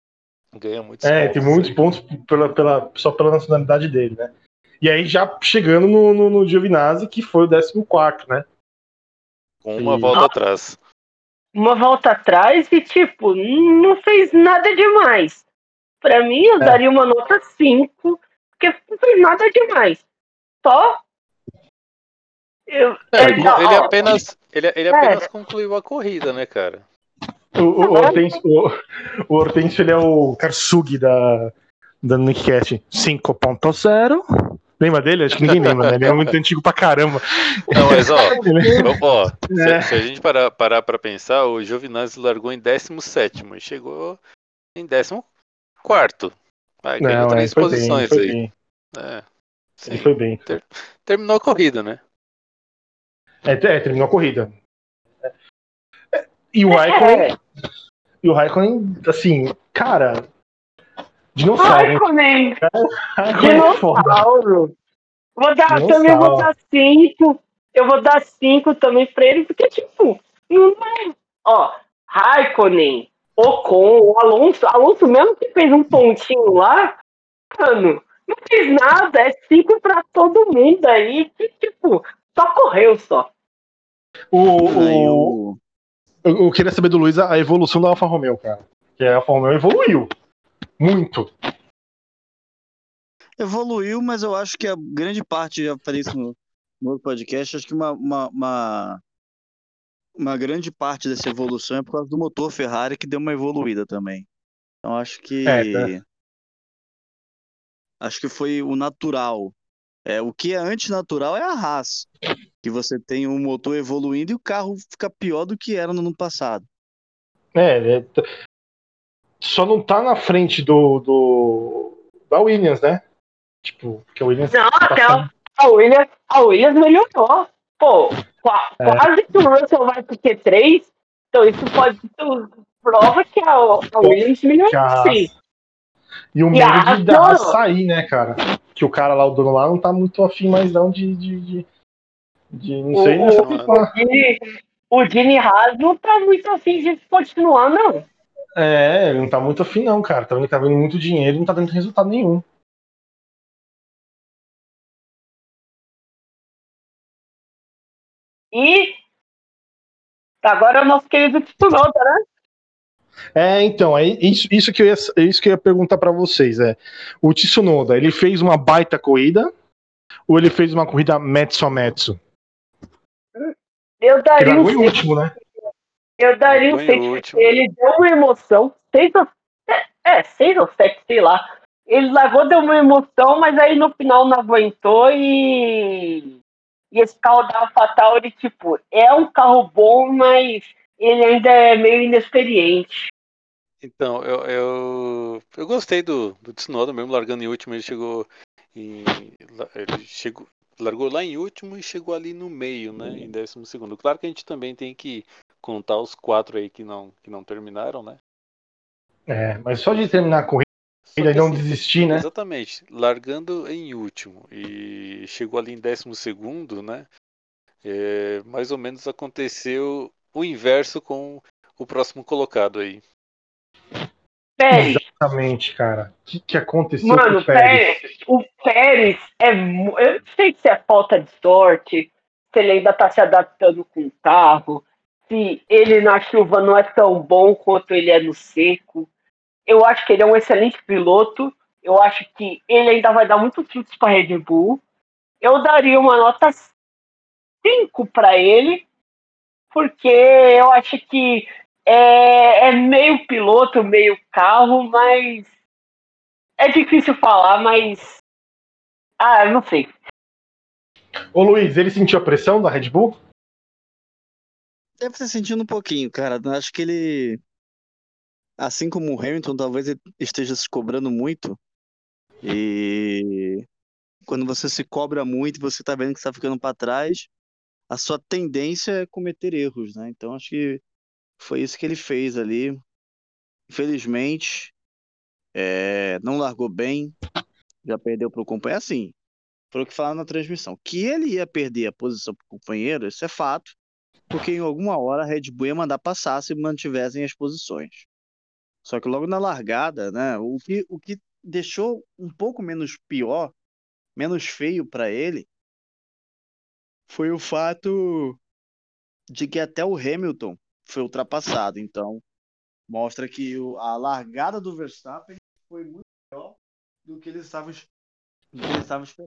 Ganha muitos é, pontos. tem muitos aí. pontos pela, pela, só pela nacionalidade dele, né? E aí já chegando no, no, no Giovinazzi, que foi o 14, né? Com uma e... volta atrás. Uma volta atrás e, tipo, não fez nada demais. Pra mim, eu é. daria uma nota 5, porque não fez nada demais. Só eu, é, ele, ele, apenas, ele, ele apenas concluiu a corrida, né, cara? O, o, Hortêncio, o, o Hortêncio ele é o Karsugi da, da Nickcast 5.0. Lembra dele? Acho que ninguém lembra, né? Ele é muito antigo pra caramba. Não, mas ó, ó é. se, se, a gente parar, parar pra pensar, o Giovinazzi largou em 17 e chegou em 14. Vai, ganhou Não, três posições bem, aí. Bem. É, sim, ele foi bem. Ter, terminou a corrida, né? É, é terminou a corrida. E o Raikkonen. E o Raikkonen, assim, cara. Dinossauro. Raikkonen! Dinossauro! Vou dar, Dinossauro. também vou dar cinco. Eu vou dar cinco também pra ele, porque, tipo, não é. Ó, Raikkonen, Ocon, Alonso, Alonso mesmo que fez um pontinho lá, mano, não fez nada, é cinco pra todo mundo aí, que, tipo, só correu só. O, o, eu, eu, queria saber do Luiz a, a evolução da Alfa Romeo, cara. Que a Alfa Romeo evoluiu. Muito. Evoluiu, mas eu acho que a grande parte, já falei isso no, no outro podcast, acho que uma, uma, uma, uma grande parte dessa evolução é por causa do motor Ferrari que deu uma evoluída também. Então acho que. É, tá. Acho que foi o natural. É, o que é antinatural é a Haas que você tem um motor evoluindo e o carro fica pior do que era no ano passado. É, é só não tá na frente do, do da Williams, né? Tipo, que a Williams. Não, tá até a, a, Williams, a Williams melhorou. Pô, é. quase que o Russell vai pro Q3, então isso pode prova que a, a Williams melhorou sim. E o medo de dar sair, né, cara? Que o cara lá, o dono lá, não tá muito afim mais não de, de, de de não sei, o, né? O, Dini, o Dini Haas não tá muito afim de continuar, não. É, ele não tá muito afim, não, cara. Tá vendo que tá vendo muito dinheiro e não tá dando resultado nenhum. E agora é o nosso querido Tsunoda, né? É, então, é isso, isso, que eu ia, é isso que eu ia perguntar para vocês. É, o Tsunoda, ele fez uma baita corrida ou ele fez uma corrida metso-metso? Eu daria um 6. último, né? Eu daria um 6. Ele deu uma emoção. 6 ou, é, 6 é, ou 7, sei lá. Ele largou, deu uma emoção, mas aí no final não aguentou e. E esse carro da AlphaTauri, tipo, é um carro bom, mas ele ainda é meio inexperiente. Então, eu, eu, eu gostei do, do Tsunoda, mesmo largando em último, ele chegou em, ele chegou, largou lá em último e chegou ali no meio, né? Em décimo segundo. Claro que a gente também tem que contar os quatro aí que não, que não terminaram, né? É, mas só de terminar a corrida e não assim, desistir, né? Exatamente. Largando em último e chegou ali em décimo segundo, né? É, mais ou menos aconteceu o inverso com o próximo colocado aí. Pérez. Exatamente, cara. O que, que aconteceu Mano, com o Pérez? Pérez? O Pérez é. Eu não sei se é falta de sorte, se ele ainda tá se adaptando com o carro, se ele na chuva não é tão bom quanto ele é no seco. Eu acho que ele é um excelente piloto. Eu acho que ele ainda vai dar muito frutos para Red Bull. Eu daria uma nota 5 para ele, porque eu acho que é, é meio piloto, meio carro, mas É difícil falar, mas. Ah, eu não sei. Ô Luiz, ele sentiu a pressão da Red Bull? Deve ter sentindo um pouquinho, cara. Acho que ele. Assim como o Hamilton, talvez ele esteja se cobrando muito. E quando você se cobra muito você tá vendo que está ficando para trás, a sua tendência é cometer erros, né? Então acho que foi isso que ele fez ali. Infelizmente, é, não largou bem, já perdeu para o companheiro. Assim, foi o que falaram na transmissão. Que ele ia perder a posição para o companheiro, isso é fato, porque em alguma hora a Red Bull ia mandar passar se mantivessem as posições. Só que logo na largada, né, o que, o que deixou um pouco menos pior, menos feio para ele, foi o fato de que até o Hamilton foi ultrapassado. Então, mostra que a largada do Verstappen foi muito melhor do que eles estavam, do que eles estavam esperando.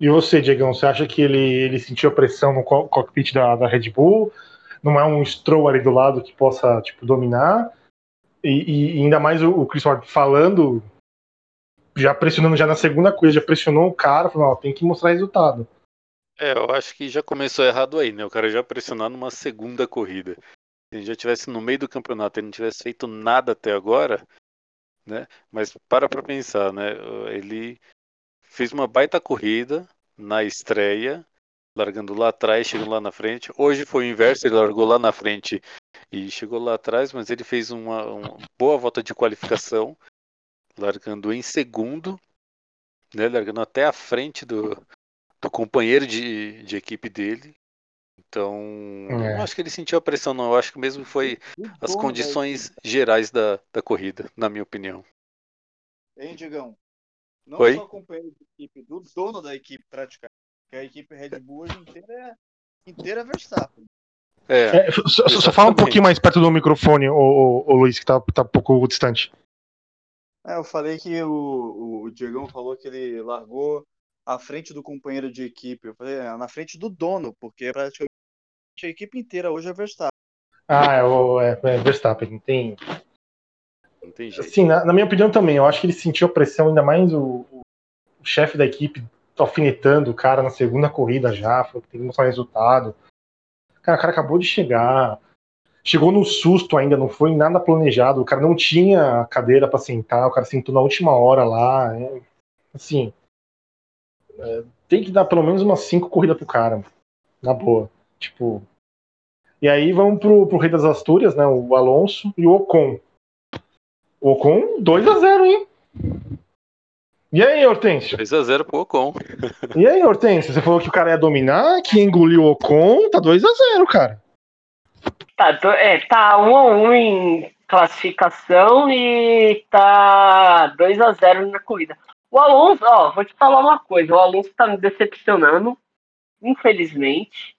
E você, Diegão, você acha que ele, ele sentiu a pressão no cockpit da, da Red Bull? Não é um Stroll ali do lado que possa tipo, dominar? E, e ainda mais o, o Chris Ward falando, já pressionando já na segunda coisa, já pressionou o cara, falou, ó, tem que mostrar resultado. É, eu acho que já começou errado aí, né? O cara já pressionar numa segunda corrida. Se ele já tivesse no meio do campeonato e não tivesse feito nada até agora, né? Mas para pra pensar, né? Ele fez uma baita corrida na estreia, largando lá atrás, chegando lá na frente. Hoje foi o inverso, ele largou lá na frente e chegou lá atrás, mas ele fez uma, uma boa volta de qualificação, largando em segundo, né? Largando até a frente do, do companheiro de, de equipe dele. Então, é. não acho que ele sentiu a pressão, não. Eu acho que mesmo foi as condições gerais da, da corrida, na minha opinião. Hein, Digão? Não Oi? só companheiro de equipe, do dono da equipe praticamente. Porque a equipe Red Bull hoje inteira é, inteira é Verstappen. É, É, só, só fala um pouquinho mais perto do microfone, ô, ô, ô Luiz, que tá, tá um pouco distante. É, eu falei que o, o Diegão falou que ele largou à frente do companheiro de equipe. Eu falei, é, na frente do dono, porque praticamente a equipe inteira hoje é Verstappen. Ah, é o é, é Verstappen, não tem. não tem jeito. Sim, na, na minha opinião também, eu acho que ele sentiu a pressão, ainda mais o, o chefe da equipe alfinetando o cara na segunda corrida já, falou que tem que mostrar resultado. Cara, o cara acabou de chegar, chegou no susto ainda, não foi nada planejado, o cara não tinha cadeira para sentar, o cara sentou na última hora lá. é, assim, é, tem que dar pelo menos umas cinco corridas pro cara, na boa. Tipo. E aí vamos pro, pro Rei das Astúrias, né? O Alonso e o Ocon. O Ocon 2 a 0 hein? E aí, Hortêncio? 3x0 pro Ocon. E aí, Hortêncio? Você falou que o cara ia dominar, que engoliu o Ocon, tá 2 a 0 cara. Tá, é, tá 1 a 1 em classificação e tá 2 a 0 na corrida. O Alonso, ó, vou te falar uma coisa, o Alonso tá me decepcionando, infelizmente.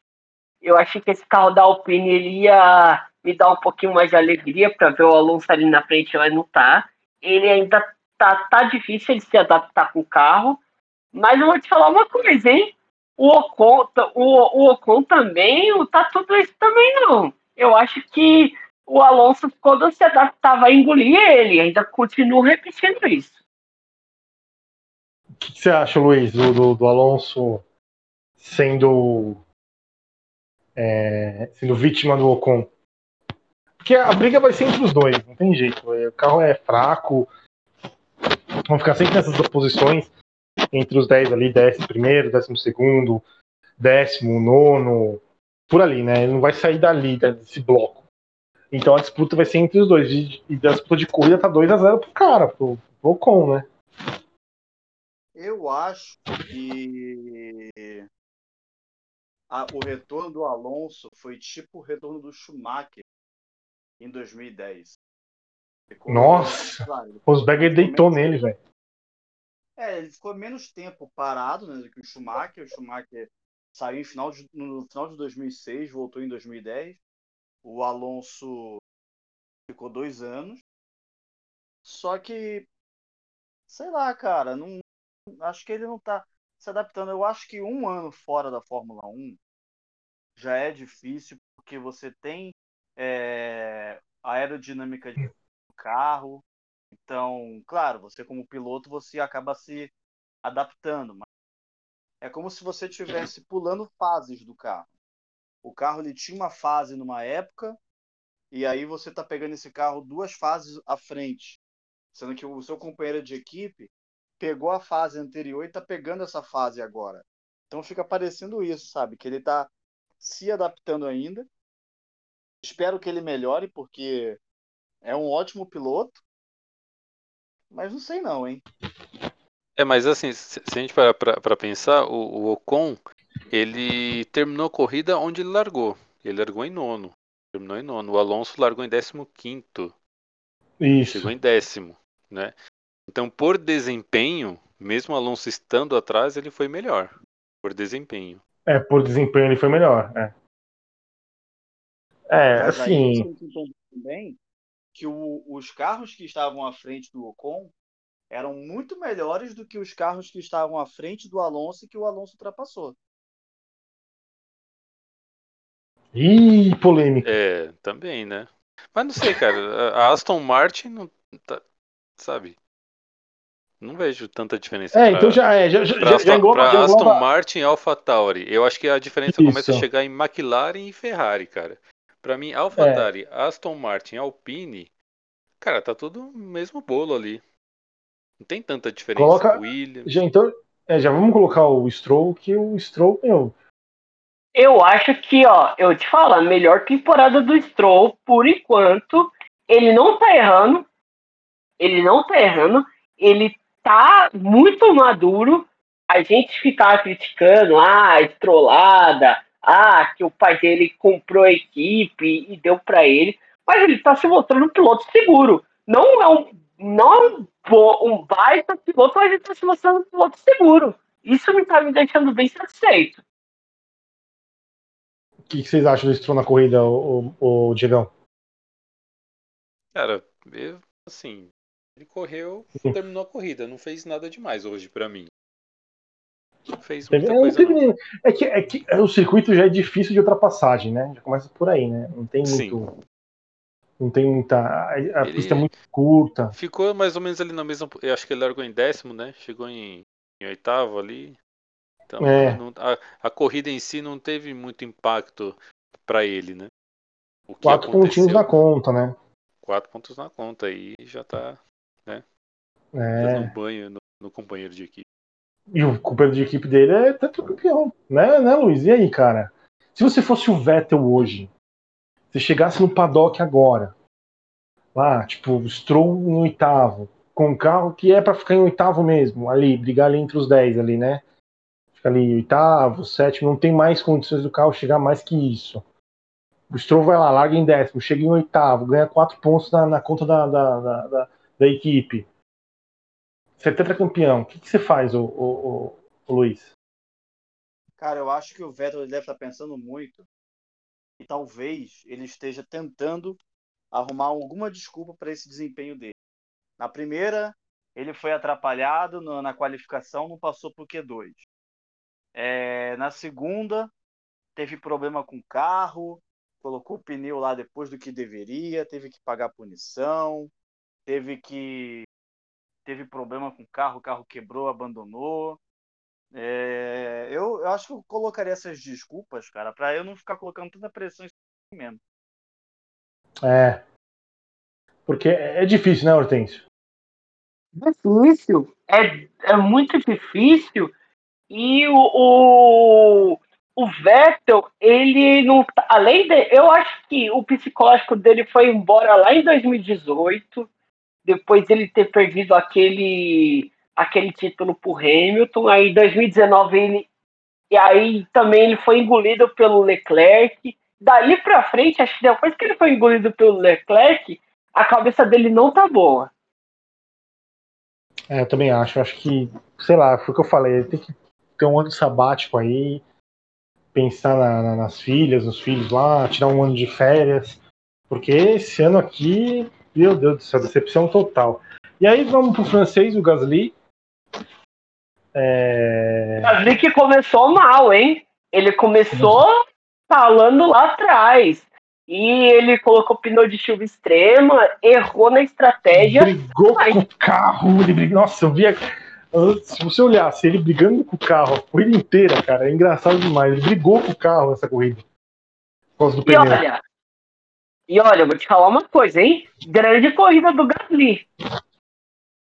Eu achei que esse carro da Alpine ele ia me dar um pouquinho mais de alegria para ver o Alonso ali na frente, mas não tá. Ele ainda tá, tá difícil ele se adaptar com o carro. Mas eu vou te falar uma coisa, hein? O Ocon, o, o Ocon também não tá tudo isso também, não. Eu acho que o Alonso, quando se adaptava a engolir ele, ainda continua repetindo isso. O que, você acha, Luiz, do, do, Alonso sendo. é, sendo vítima do Ocon? Porque a briga vai ser entre os dois, não tem jeito. O carro é fraco. Vão ficar sempre nessas posições entre os 10 ali, décimo primeiro, décimo segundo, décimo, nono, por ali, né? Ele não vai sair dali, né, desse bloco. Então a disputa vai ser entre os dois. E, e a disputa de corrida tá 2 a 0 pro cara, pro, pro Ocon, né? Eu acho que a- o retorno do Alonso foi tipo o retorno do Schumacher em 2010. Ficou- Nossa! Claro, Rosberger deitou nele, velho. É, ele ficou menos tempo parado né, do que o Schumacher. O Schumacher saiu final de, no final de 2006, voltou em 2010. O Alonso ficou dois anos. Só que, sei lá, cara, não, acho que ele não tá se adaptando. Eu acho que um ano fora da Fórmula 1 já é difícil, porque você tem é, a aerodinâmica do carro, Então, claro, você como piloto, você acaba se adaptando. Mas é como se você estivesse <clears throat> pulando fases do carro. O carro ele tinha uma fase numa época, e aí você está pegando esse carro duas fases à frente. Sendo que o seu companheiro de equipe pegou a fase anterior e está pegando essa fase agora. Então fica parecendo isso, sabe? Que ele está se adaptando ainda. Espero que ele melhore, porque é um ótimo piloto. Mas não sei não, hein? É, mas assim, se a gente parar para pensar, o, o, Ocon, ele terminou a corrida onde ele largou. Ele largou em nono. Terminou em nono. O Alonso largou em décimo quinto. Isso. Chegou em décimo, né? Então, por desempenho, mesmo o Alonso estando atrás, ele foi melhor. Por desempenho. É, por desempenho ele foi melhor, é. É, Mas assim. também que o- os carros que estavam à frente do Ocon eram muito melhores do que os carros que estavam à frente do Alonso e que o Alonso ultrapassou. Ih, polêmica. É, também, né? Mas não sei, cara. A Aston Martin não tá, sabe? Não vejo tanta diferença. É, pra- então já, é, já, já, pra já, Aston, engloba, pra já Aston engloba- Martin e Alpha Tauri. Eu acho que a diferença começa a Isso. chegar em McLaren e Ferrari, cara. Pra mim, É. Alpha Tauri, Aston Martin, Alpine, cara, tá tudo no mesmo bolo ali. Não tem tanta diferença. Coloca- Williams. Já, então, é, já vamos colocar o Stroll, que o Stroll, meu, Eu acho que, ó, eu te falo, a melhor temporada do Stroll, por enquanto, ele não tá errando. Ele não tá errando. Ele tá muito maduro. A gente ficava criticando, ah, estrolada, ah, que o pai dele comprou a equipe e deu pra ele. Mas ele tá se mostrando um piloto seguro. Não é um, não é um, um baita piloto, mas ele tá se mostrando um piloto seguro. Isso me tá me deixando bem satisfeito. o que, que vocês acham do Stroll na corrida, o, o, o Diegão? Cara, eu, assim, ele correu, terminou a corrida, não fez nada demais hoje pra mim. Não fez muita é, coisa teve é que, é que o circuito já é difícil de ultrapassagem, né? Já começa por aí, né? Não tem Sim. muito. Não tem muita. A, a pista é muito curta. Ficou mais ou menos ali na mesma. Eu acho que ele largou em décimo, né? Chegou em, em oitavo ali. Então, É. não- a, a corrida em si não teve muito impacto pra ele, né? Quatro pontinhos na conta, né? Quatro pontos na conta aí já tá É. dando um banho no, no companheiro de equipe. E o companheiro de equipe dele é tetracampeão, né, né, Luiz? E aí, cara? Se você fosse o Vettel hoje, se chegasse no paddock agora, lá, tipo, Stroll no oitavo, com um carro que é pra ficar em oitavo mesmo, ali, brigar ali entre os dez ali, né? Fica ali oitavo, sétimo, não tem mais condições do carro chegar mais que isso. O Stroll vai lá, larga em décimo, chega em oitavo, ganha quatro pontos na, na conta da, da, da, da- da equipe. Você é tetracampeão. O que, que você faz, o, o, o- o Luiz? Cara, eu acho que o Vettel deve estar pensando muito e talvez ele esteja tentando arrumar alguma desculpa para esse desempenho dele. Na primeira, ele foi atrapalhado na, na qualificação, não passou por Q2. É, na segunda, teve problema com o carro, colocou o pneu lá depois do que deveria, teve que pagar punição, teve que teve problema com o carro, o carro quebrou, abandonou. É, eu, eu acho que eu colocaria essas desculpas, cara, pra eu não ficar colocando tanta pressão em cima mesmo. É. Porque é é difícil, né, Hortêncio? difícil, é, é muito difícil. E o, o, o Vettel, ele não. tá- Além de. Eu acho que o psicológico dele foi embora lá em 2018, depois ele ter perdido aquele, aquele título pro Hamilton. Aí em 2019 ele. E aí também ele foi engolido pelo Leclerc. Dali pra frente, acho que depois que ele foi engolido pelo Leclerc, a cabeça dele não tá boa. É, eu também acho. Acho que, sei lá, foi o que eu falei. Tem que ter um ano sabático aí, pensar na- na- nas filhas, nos filhos lá, tirar um ano de férias. Porque esse ano aqui, meu Deus do céu, decepção total. E aí vamos pro francês, o Gasly. É... Gasly que começou mal, hein? Ele começou falando lá atrás. E ele colocou pneu de chuva extrema, errou na estratégia. Brigou Ai. com o carro, ele brigou. Nossa, eu via. Se você olhasse ele brigando com o carro a corrida inteira, cara, é engraçado demais. Ele brigou com o carro nessa corrida. Por causa do E pneu. olha, e olha, eu vou te falar uma coisa, hein? Grande corrida do Gasly.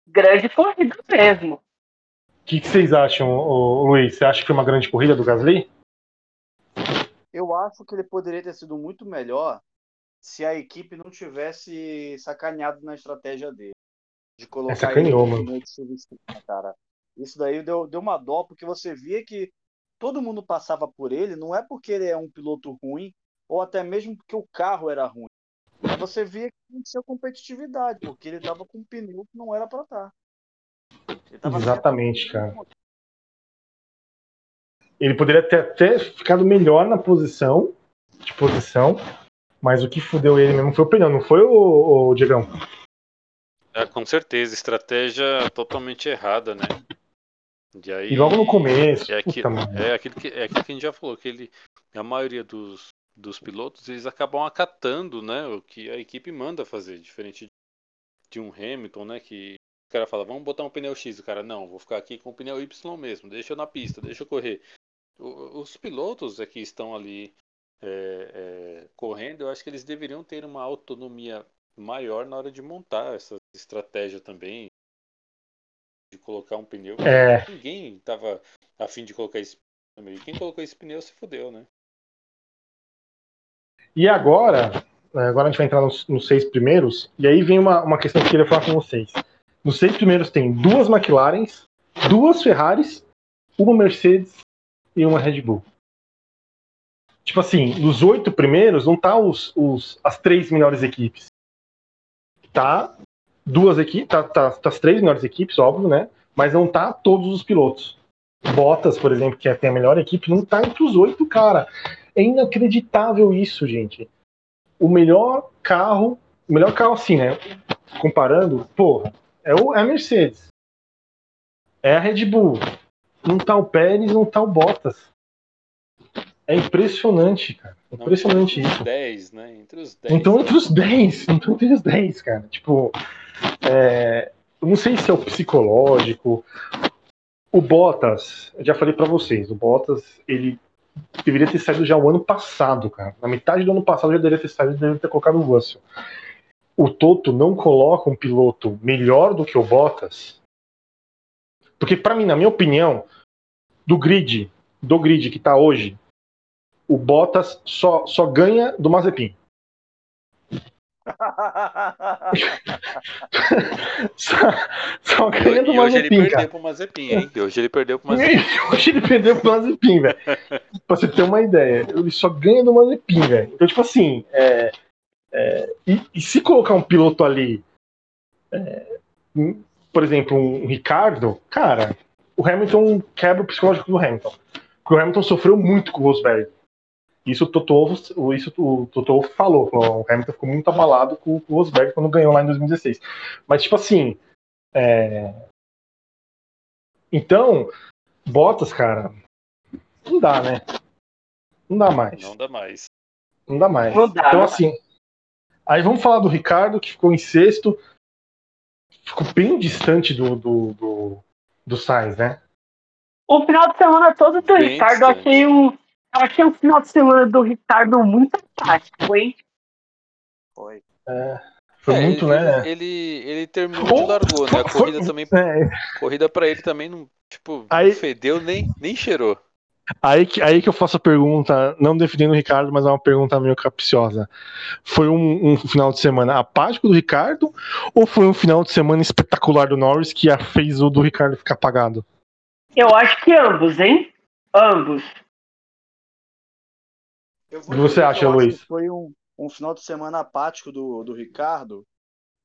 Grande corrida mesmo. O que, que vocês acham, ô, Luiz? Você acha que foi uma grande corrida do Gasly? Eu acho que ele poderia ter sido muito melhor se a equipe não tivesse sacaneado na estratégia dele. De colocar sacaneou, ele no mano. cara. Isso daí deu, deu uma dó, porque você via que todo mundo passava por ele, não é porque ele é um piloto ruim, ou até mesmo porque o carro era ruim. Mas você via que não tinha competitividade, porque ele tava com um pneu que não era pra estar. Exatamente, cara. Ele poderia ter até ficado melhor na posição, de posição, mas o que fudeu ele mesmo foi o pneu, não foi o, o Diegão? É, com certeza, estratégia totalmente errada, né? E, aí, E logo no começo, é mano. é, aquilo que, é aquilo que a gente já falou, que ele, a maioria dos, dos pilotos, eles acabam acatando, né, o que a equipe manda fazer, diferente de um Hamilton, né, que o cara fala, vamos botar um pneu X, o cara, não, vou ficar aqui com o pneu Y mesmo, deixa eu na pista, deixa eu correr. O- os pilotos é que estão ali é, é, correndo, eu acho que eles deveriam ter uma autonomia maior na hora de montar essa estratégia também, de colocar um pneu. É. Ninguém tava a fim de colocar esse pneu. Quem colocou esse pneu se fudeu, né? E agora, né, agora a gente vai entrar nos, nos seis primeiros, e aí vem uma, uma questão que eu queria falar com vocês. Nos seis primeiros tem duas McLarens, duas Ferraris, uma Mercedes e uma Red Bull. Tipo assim, nos oito primeiros não tá os, os, as três melhores equipes. Tá duas equipes, tá, tá, tá as três melhores equipes, óbvio, né? Mas não tá todos os pilotos. Bottas, por exemplo, que é- tem a melhor equipe, não tá entre os oito, cara. É inacreditável isso, gente. O melhor carro, o melhor carro assim, né? Comparando, porra, é, o, é a Mercedes. É a Red Bull. Não tá o Pérez, não tá o Bottas. É impressionante, cara. É Não, Impressionante entre os isso. 10, né? Entre os 10. Então entre os 10, então entre os 10, cara. Tipo, é, eu não sei se é o psicológico. O Bottas, eu já falei pra vocês, o Bottas, ele deveria ter saído já o ano passado, cara. Na metade do ano passado já deveria ter saído, deveria ter colocado o Russell. O Toto não coloca um piloto melhor do que o Bottas. Porque pra mim, na minha opinião, do grid, do grid que tá hoje, o Bottas só, só ganha do Mazepin. <laughs> Só, só ganha do E hoje ele Mazepin, perdeu cara. pro Mazepin, hein? Hoje ele perdeu pro Mazepin. <laughs> Hoje ele perdeu pro Mazepin, velho. <laughs> pra você ter uma ideia. Ele só ganha do Mazepin, velho. Então, tipo assim, é, é, e, e se colocar um piloto ali, é, um- por exemplo, um Ricardo, cara, o Hamilton quebra o psicológico do Hamilton. Porque o Hamilton sofreu muito com o Rosberg. Isso o Toto, isso o Toto falou. falou, O Hamilton ficou muito abalado com, com o Rosberg quando ganhou lá em 2016. Mas, tipo assim. é, Então, Bottas, cara, não dá, né? Não dá mais. Não dá mais. Não dá mais. Não dá, então, assim. Aí vamos falar do Ricardo, que ficou em sexto. Ficou bem distante do, do, do, do Sainz, né? O final de semana todo do Bem Ricardo, eu distante. achei um. Eu achei um final de semana do Ricardo muito tático, hein? Foi. Foi É, muito, ele, né? Ele, ele terminou Oh, de largou, né? A corrida também. É, Corrida pra ele também não. Tipo, Aí- não fedeu nem, nem cheirou. Aí que, aí que eu faço a pergunta, não defendendo o Ricardo, mas é uma pergunta meio capciosa. Foi um, um final de semana apático do Ricardo ou foi um final de semana espetacular do Norris que a- fez o do Ricardo ficar apagado? Eu acho que ambos, hein? Ambos. Eu O que você acha, eu acho Luiz? que Foi um, um final de semana apático do, do Ricardo,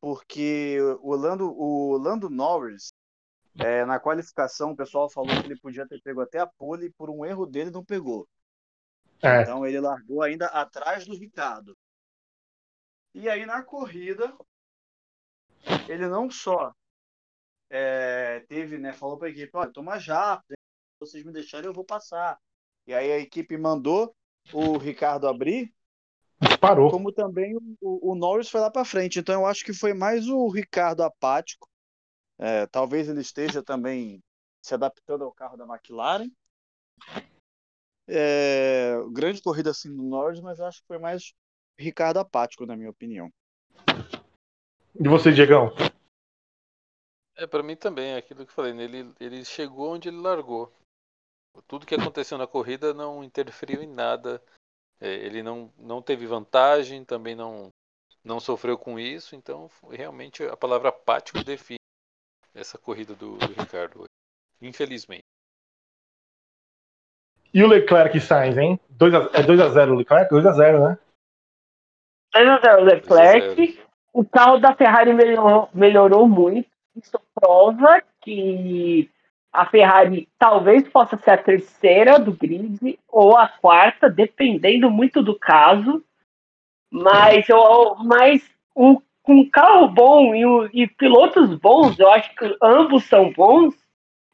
porque o Lando, o Lando Norris, é, na qualificação, o pessoal falou que ele podia ter pego até a pole e por um erro dele não pegou. É, Então ele largou ainda atrás do Ricardo. E aí na corrida, ele não só é, teve, né, falou para a equipe, olha, tô mais rápido, se vocês me deixarem eu vou passar. E aí a equipe mandou o Ricardo abrir disparou. Como também o, o Norris foi lá para frente. Então eu acho que foi mais o Ricardo apático. É, talvez ele esteja também se adaptando ao carro da McLaren. É, grande corrida assim do Norris, mas acho que foi mais Ricardo apático, na minha opinião. E você, Diegão? É, para mim também, é aquilo que eu falei, ele, ele chegou onde ele largou. Tudo que aconteceu na corrida não interferiu em nada. É, ele não, não teve vantagem, também não, não sofreu com isso, então realmente a palavra apático define essa corrida do, do Ricardo. Infelizmente. E o Leclerc e Sainz, hein? 2 a, é 2x0 o Leclerc? 2x0, né? 2x0 o Leclerc. O carro da Ferrari melhorou, melhorou muito. Isso prova que a Ferrari talvez possa ser a terceira do grid ou a quarta, dependendo muito do caso. Mas, eu, mas o, com carro bom e, o, e pilotos bons, eu acho que ambos são bons.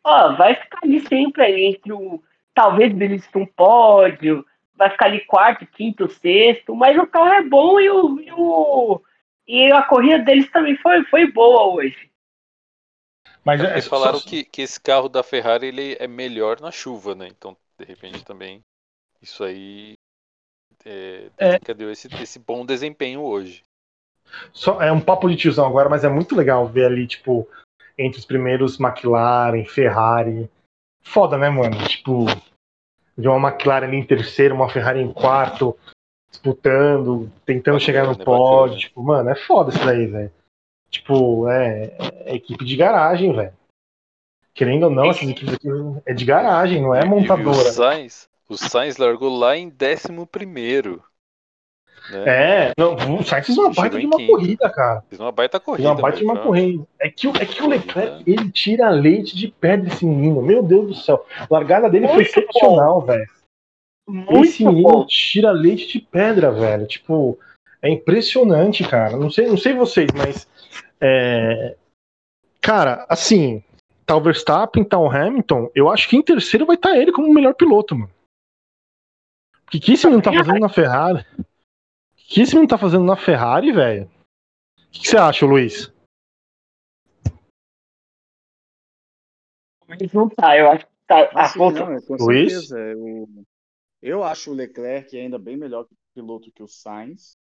Ó, vai ficar ali sempre ali entre o. Talvez belisque um pódio, vai ficar ali quarto, quinto, sexto, mas o carro é bom e, o, e, o, e a corrida deles também foi, foi boa hoje. Mas é, Eles falaram só... que, que esse carro da Ferrari ele é melhor na chuva, né? Então, de repente, também isso aí é, é. deu esse, esse bom desempenho hoje. Só, é um papo de tiozão agora, mas é muito legal ver ali, tipo, entre os primeiros McLaren, Ferrari. Foda, né, mano? Tipo, ver uma McLaren ali em terceiro, uma Ferrari em quarto, disputando, tentando chegar no pódio. Tipo, mano, é foda isso daí, velho. Tipo, é, é, equipe de garagem, velho. Querendo ou não, essas equipes aqui é de garagem, não é montadora. o Sainz, o Sainz largou lá em décimo primeiro. Né? É, não, o Sainz fez uma baita de uma quinto. corrida, cara. Fez uma baita corrida. Fez uma baita de uma corrida. É que, é que o Leclerc, ele tira leite de pedra esse menino. Meu Deus do céu. A largada dele Muito foi excepcional, velho. Esse menino bom. tira leite de pedra, velho. Tipo, é impressionante, cara. Não sei, não sei vocês, mas. É... Cara, assim, tá o Verstappen, tá o Hamilton, eu acho que em terceiro vai estar tá ele como o melhor piloto, mano. O que, que esse menino tá fazendo na Ferrari? O que esse menino tá fazendo na Ferrari, velho? O que, que você acha, Luiz? Não tá, eu acho que tá. Assim, não, com Luiz? certeza. Eu, eu acho o Leclerc ainda bem melhor piloto que o Sainz.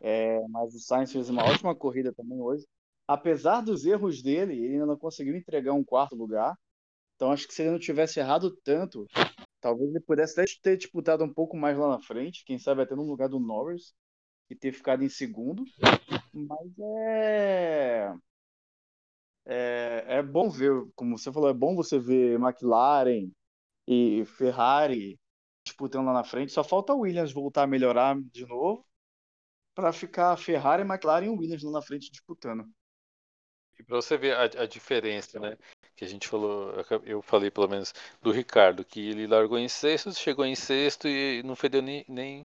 É, mas o Sainz fez uma ótima corrida também hoje. Apesar dos erros dele, ele ainda não conseguiu entregar um quarto lugar. Então acho que se ele não tivesse errado tanto, talvez ele pudesse até ter disputado um pouco mais lá na frente. Quem sabe até no lugar do Norris e ter ficado em segundo. Mas é. É, é bom ver, como você falou, é bom você ver McLaren e Ferrari disputando lá na frente. Só falta o Williams voltar a melhorar de novo para ficar Ferrari, McLaren e Williams lá na frente disputando. E para você ver a, a, diferença, né? Que a gente falou, eu falei pelo menos do Ricardo, que ele largou em sexto, chegou em sexto e não fedeu nem, nem,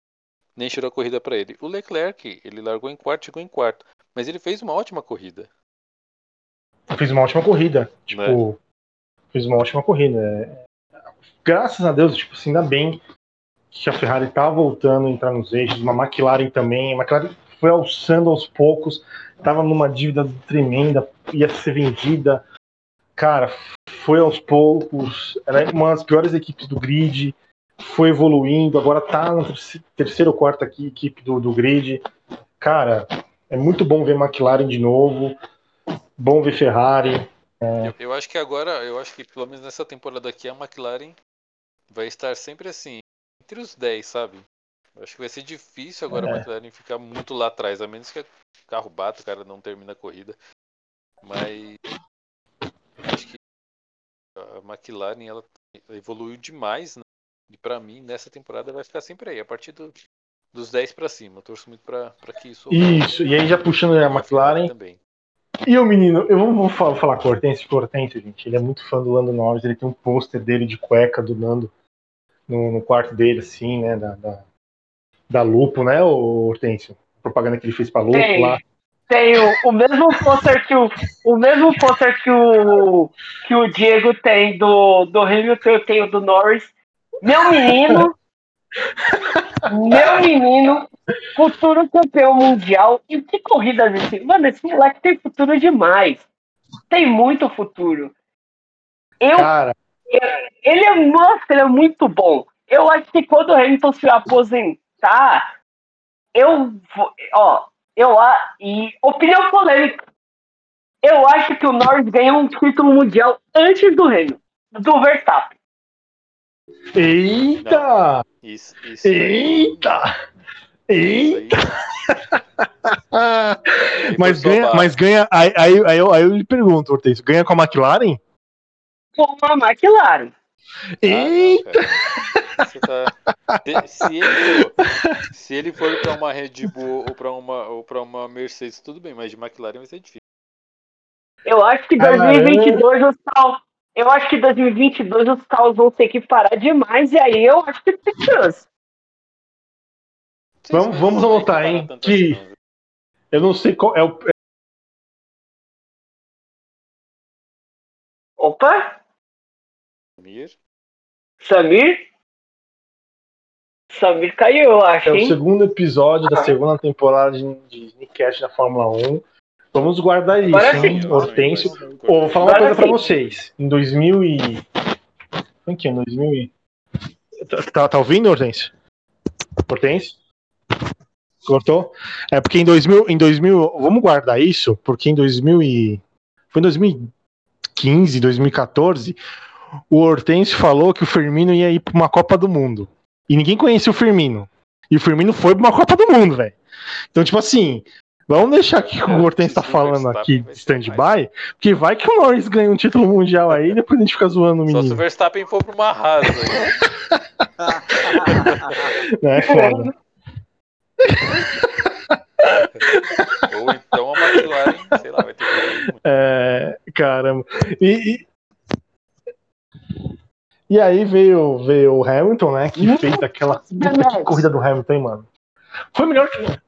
nem tirou a corrida para ele. O Leclerc, ele largou em quarto, chegou em quarto, mas ele fez uma ótima corrida. Fez uma ótima corrida, tipo, né? fez uma ótima corrida. Graças a Deus, tipo, assim, ainda bem que a Ferrari tá voltando a entrar nos eixos, uma McLaren também. A McLaren foi alçando aos poucos, tava numa dívida tremenda, ia ser vendida. Cara, foi aos poucos, era uma das piores equipes do grid, foi evoluindo, agora tá na terceira ou quarta aqui, equipe do, do grid. Cara, é muito bom ver McLaren de novo, bom ver Ferrari. É... Eu, eu acho que agora, eu acho que pelo menos nessa temporada aqui, a McLaren vai estar sempre assim, entre os 10, sabe? Acho que vai ser difícil agora é. a McLaren ficar muito lá atrás, a menos que o carro bata, o cara não termina a corrida. Mas acho que a McLaren ela evoluiu demais, né? E para mim, nessa temporada vai ficar sempre aí, a partir do, dos 10 para cima. Eu torço muito para que isso. Isso, e aí já puxando a McLaren. Também. E o menino, eu vou, vou falar, falar com o porque o Hortêncio, gente, ele é muito fã do Lando Norris, ele tem um pôster dele de cueca do Nando no, no quarto dele, assim, né, da, da, da Lupo, né, o Hortêncio? propaganda que ele fez pra Lupo tem, lá. Tem o, o mesmo pôster que o, o mesmo pôster que o, que o Diego tem do, do Hamilton, eu tenho do Norris. Meu menino, Meu menino, futuro campeão mundial. E que corrida desse. Mano, esse moleque tem futuro demais. Tem muito futuro. Eu, Cara, ele é, nossa, ele é muito bom. Eu acho que quando o Hamilton se aposentar, eu vou, ó, eu a- e opinião polêmica. Eu acho que o Norris ganhou um título mundial antes do Hamilton, do Verstappen. Eita! Isso, isso. Eita! Eita! Ah, mas ganha, mas ganha. Aí, aí, aí, eu, aí eu lhe pergunto, Hortêncio, ganha com a McLaren? Com a McLaren. Ah, Eita! Você tá- Se ele for, se ele for pra uma Red Bull ou pra uma, ou uma Mercedes, tudo bem, mas de McLaren vai ser difícil. Eu acho que Ah, 2022 os carros. Eu acho que 2022 os carros vão ter que parar demais e aí eu acho que tem chance. Vamos- vamos anotar, hein, que- assim, viu? Eu não sei qual é o. Opa, Samir? Samir? Samir caiu, eu acho, É o hein? segundo episódio da segunda temporada de, de Nickcast na Fórmula 1. Vamos guardar isso, Agora hein. Hortêncio. Ô, vou falar uma coisa pra sim. vocês. Em 2000 e... Em que? Em 2000 e... Tá, tá, tá ouvindo, Hortêncio? Hortêncio? Cortou? É porque em 2000, em 2000... Vamos guardar isso, porque em 2000 e... Foi em 2015, 2014, o Hortêncio falou que o Firmino ia ir pra uma Copa do Mundo. E ninguém conhecia o Firmino. E o Firmino foi pra uma Copa do Mundo, velho. Então, tipo assim... Vamos deixar que o Hortêncio tá Se o falando aqui de stand-by, porque vai que o Norris ganha um título mundial aí e depois a gente fica zoando o Só se o menino. Verstappen for pra uma Haas aí. Né? <laughs> É foda. <laughs> Ou então a McLaren, sei lá, vai ter que. É, caramba. E, e, e aí veio, veio o Hamilton, né? Que fez aquela. Corrida do Hamilton, hein, mano? Foi melhor que.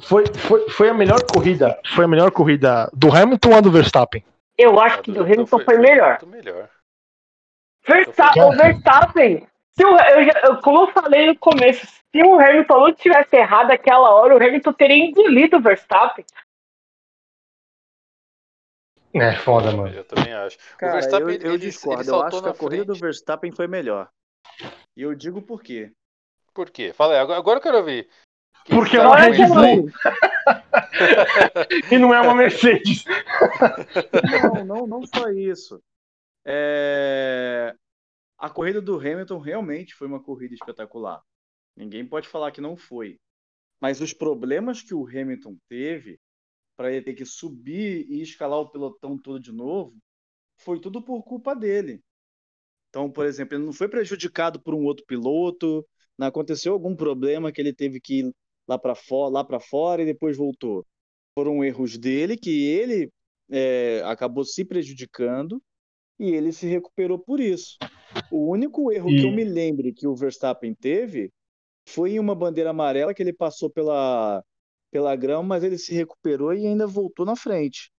Foi, foi, foi a melhor corrida. Foi a melhor corrida do Hamilton ou a do Verstappen? Eu acho que do Hamilton foi melhor. Muito melhor. Verstappen, o Verstappen. Se o, eu, eu- como eu falei no começo, se o Hamilton não tivesse errado aquela hora, o Hamilton teria engolido o Verstappen. É foda, mano. Eu também acho. o Cara, Verstappen, eu, ele, eu ele- discordo. ele eu acho que a na corrida do frente. Verstappen foi melhor. E eu digo por quê. Por quê? Fala aí, agora, agora eu quero ouvir. Porque é uma Red Bull. E não é uma Mercedes. Não, não, não só isso. É, A corrida do Hamilton realmente foi uma corrida espetacular. Ninguém pode falar que não foi. Mas os problemas que o Hamilton teve para ele ter que subir e escalar o pelotão todo de novo, foi tudo por culpa dele. Então, por exemplo, ele não foi prejudicado por um outro piloto, não aconteceu algum problema que ele teve que lá para fora, lá para fora e depois voltou. Foram erros dele que ele é, acabou se prejudicando e ele se recuperou por isso. O único erro E- que eu me lembre que o Verstappen teve foi em uma bandeira amarela que ele passou pela, pela grama, mas ele se recuperou e ainda voltou na frente.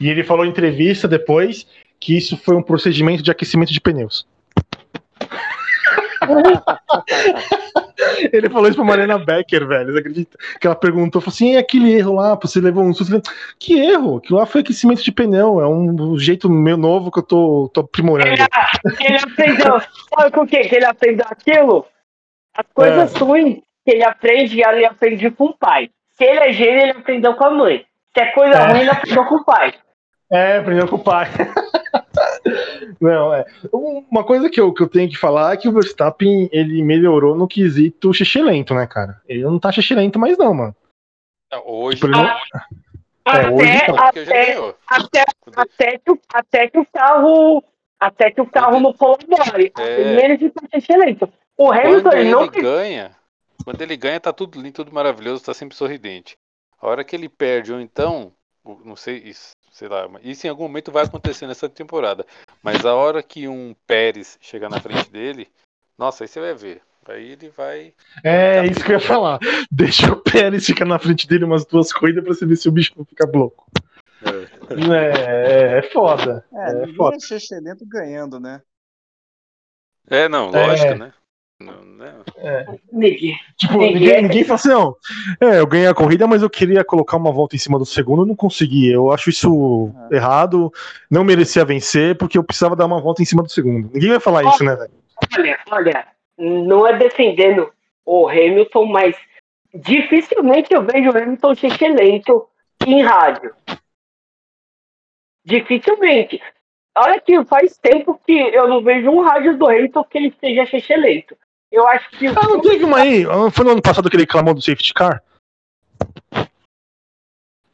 E ele falou em entrevista depois que isso foi um procedimento de aquecimento de pneus. <laughs> Ele falou isso pra Mariana Becker, velho. Você acredita? Que ela perguntou, falou assim: e aquele erro lá, você levou um susto? Que erro? Aquilo lá foi aquecimento de pneu. É um jeito meio novo que eu tô, tô aprimorando. Ele, ele aprendeu. Sabe com o que que ele aprendeu aquilo? As coisas É. ruins que ele aprende, ele aprende com o pai. Se ele é gênio, ele aprendeu com a mãe. Se é coisa É. ruim, ele aprendeu com o pai. É, aprendeu com o pai. <laughs> Não, é. Uma coisa que eu, que eu tenho que falar é que o Verstappen ele melhorou no quesito xixi lento, né, cara? Ele não tá xixi lento mais, não, mano. Não, Hoje, Tipo, ele não- Até, hoje tá. até, até, até, que, o- até que o carro. Até que o carro não colabore. É. Ele fica excelente. O Hamilton Quando ele ele não ganha, quando ele ganha, tá tudo lindo, tudo maravilhoso, tá sempre sorridente. A hora que ele perde, ou então, não sei, isso, sei lá, isso em algum momento vai acontecer nessa temporada. Mas a hora que um Pérez chegar na frente dele, nossa, aí você vai ver. Aí ele vai. É isso que eu ia falar. <laughs> Deixa o Pérez ficar na frente dele umas duas corridas pra você ver se o bicho não fica louco. É, é foda. É, É ninguém foda. é excelente ganhando, né? É, não, É. lógico, né? Não, né? Ninguém. Tipo, Ninguém- ninguém, fala assim, não. É, eu ganhei a corrida, mas eu queria colocar uma volta em cima do segundo, eu não consegui. Eu acho isso errado, não merecia vencer, porque eu precisava dar uma volta em cima do segundo. Ninguém vai falar isso, né, velho? Olha, olha, não é defendendo o Hamilton, mas dificilmente eu vejo o Hamilton ser lento em rádio. Dificilmente. Olha que faz tempo que eu não vejo um rádio do Hamilton que ele esteja lento. Eu acho que. Ah, não teve uma aí? Ah, Foi no ano passado que ele reclamou do safety car?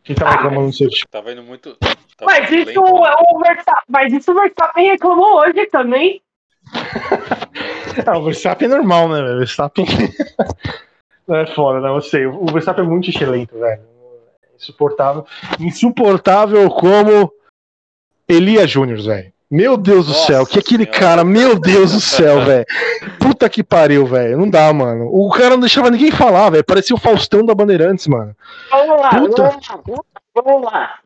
Quem tava Ah, reclamando do safety Tava indo muito. Tá tava Mas muito isso, lento, né? o Verstappen, mas isso o Verstappen reclamou hoje também. <laughs> Ah, o Verstappen é normal, né, velho? O Verstappen. <laughs> Não é foda, não, eu sei. O Verstappen é muito excelente, velho. Insuportável. Insuportável como Elia Júnior, velho. Meu Deus do Nossa céu, que aquele Senhora. cara, meu Deus do céu, <laughs> velho. Puta que pariu, velho. Não dá, mano. O cara não deixava ninguém falar, velho. Parecia o Faustão da Bandeirantes, mano. Vamos lá, Puta. vamos lá, vamos lá.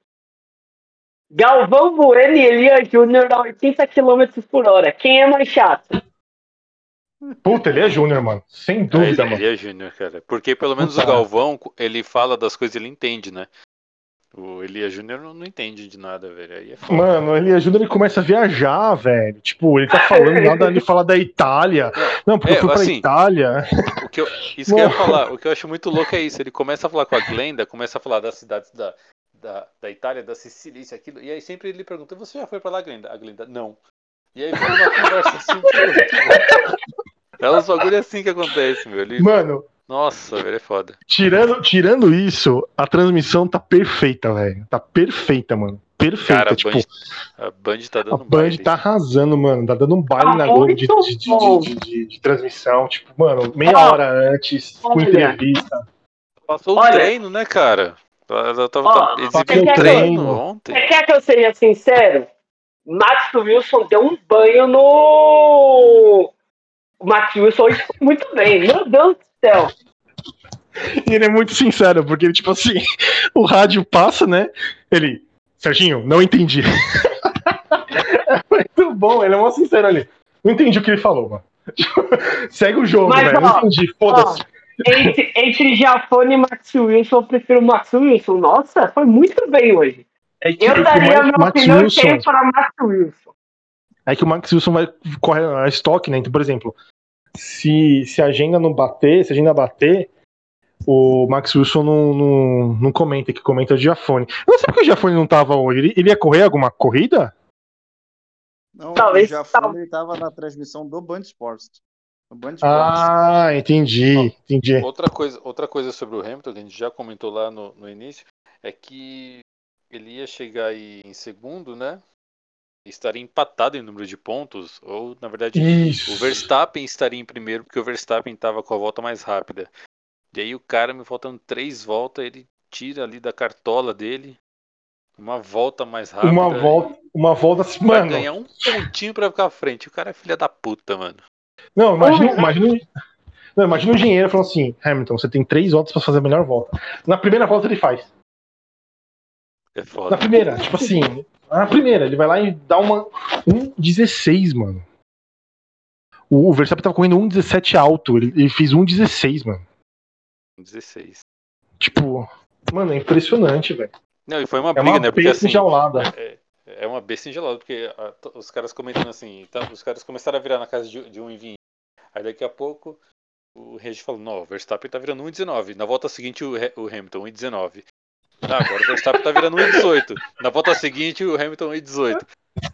Galvão Bueno e Elia Júnior a 80 km por hora. Quem é mais chato? Puta, Elia Júnior, mano. Sem dúvida, É, mano. ele é Júnior, cara. Porque pelo menos Puta. o Galvão, ele fala das coisas e ele entende, né? O Elia Júnior não, não entende de nada, velho. Aí é foda. Mano, o Elia Júnior ele começa a viajar, velho. Tipo, ele tá falando <laughs> nada, ele fala da Itália. Não, porque É, eu fui pra assim, Itália. O que eu, isso que eu ia falar, o que eu acho muito louco é isso. Ele começa a falar com a Glenda, começa a falar das cidades da, da, da Itália, da Sicília, isso, aquilo. E aí sempre ele pergunta: Você já foi pra lá, Glenda? A Glenda, não. E aí fica uma conversa assim. tipo, <laughs> é uns bagulho assim que acontece, meu. Ele, Mano, nossa, velho, é foda. tirando, tirando isso, a transmissão tá perfeita, velho. Tá perfeita, mano. Perfeita. Cara, a tipo, Band, a Band tá a dando Band baile. tá arrasando, mano. Tá dando um baile Tá na Globo de, de, de, de- de- de transmissão. Tipo, mano, meia Ó, hora antes, com entrevista. Passou o Olha. treino, né, cara? Ela ela tava passou exibindo o treino treino. ontem. Você quer que eu seja sincero? Max Wilson deu um banho no. O Max Wilson hoje foi muito bem. Meu Deus do céu. E ele é muito sincero, porque, tipo assim, o rádio passa, né? Ele, Serginho, não entendi. é <laughs> muito bom, ele é muito sincero ali. Não entendi o que ele falou, mano. <laughs> Segue o jogo, Mas, velho. ó, Não entendi, foda-se. Entre, entre Jafone e Max Wilson, eu prefiro o Max Wilson. Nossa, foi muito bem hoje. É que, Eu daria Ma- minha Max opinião Wilson, para Max Wilson. É que o Max Wilson vai correr a estoque, né? Então, por exemplo, se, se a agenda não bater, se a agenda bater, o Max Wilson não, não, não comenta, que comenta o Giafone. Eu não sei porque o Giafone não tava hoje. Ele, ele ia correr alguma corrida? Não, Talvez- o tava na transmissão do Band Sports. Band. Ah, entendi, entendi. Outra coisa, outra coisa sobre o Hamilton, que a gente já comentou lá no, no início, é que ele ia chegar aí em segundo, né? Estaria empatado em número de pontos, ou na verdade Isso. o Verstappen estaria em primeiro, porque o Verstappen estava com a volta mais rápida. E aí o cara, me faltando três voltas, ele tira ali da cartola dele uma volta mais rápida. Uma volta, uma volta assim, Vai mano. ganhar um pontinho pra ficar à frente. O cara é filha da puta, mano. Não, imagina, imagina, não, imagina o engenheiro falando assim, Hamilton, você tem três voltas pra fazer a melhor volta. Na primeira volta ele faz. É Na foda. primeira, tipo assim, na primeira, ele vai lá e dá uma 1,16, mano. O, o Verstappen tava correndo 1,17 alto, ele, ele fez 1,16, mano. 16. Tipo, mano, é impressionante, velho. Não, e foi uma É briga, uma né? Porque assim. enjaulada. É, é uma besta engelada, porque a- os caras comentando assim, tá, os caras começaram a virar na casa de, de 1,20. Aí daqui a pouco o Regis falou, não, o Verstappen tá virando 1,19. Na volta seguinte o, o Hamilton 1,19. Tá, agora o Verstappen tá virando 1,18. Na volta seguinte o Hamilton 1,18.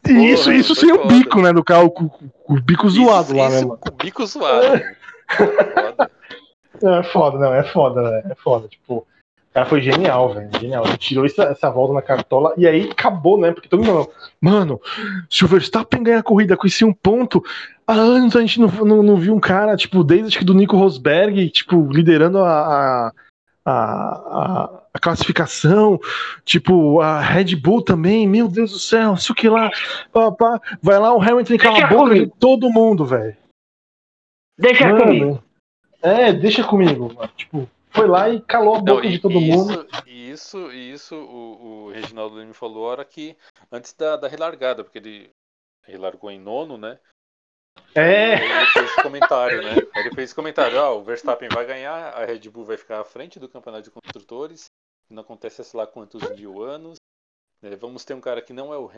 E isso, Porra, isso sem o foda. bico, né, do carro, com, com- o bico zoado isso, lá, né, isso mano. com o bico zoado. né? Foda. É foda, não, é foda, né? É foda. Tipo, o cara foi genial, velho. Genial. Ele tirou essa, essa volta na cartola e aí acabou, né? Porque todo mundo falou, mano, se o Verstappen ganhar a corrida com esse um ponto, há anos a gente não, não, não viu um cara, tipo, desde acho que do Nico Rosberg, tipo, liderando a. a a, a- a classificação, tipo, a Red Bull também, meu Deus do céu, isso que lá, pá, pá. vai lá o Hamilton e cala a boca de comigo. todo mundo, velho. Deixa comigo. Mano, é, deixa comigo. Mano. Tipo, foi lá e calou a Não, boca e, de todo e mundo. Isso, e isso, e isso o, o Reginaldo me falou a hora que antes da, da relargada, porque ele relargou em nono, né? É, ele fez esse comentário, né? Ele fez esse comentário, ah, o Verstappen vai ganhar, a Red Bull vai ficar à frente do campeonato de construtores, não acontece há sei lá quantos mil anos. É, vamos ter um cara que não é o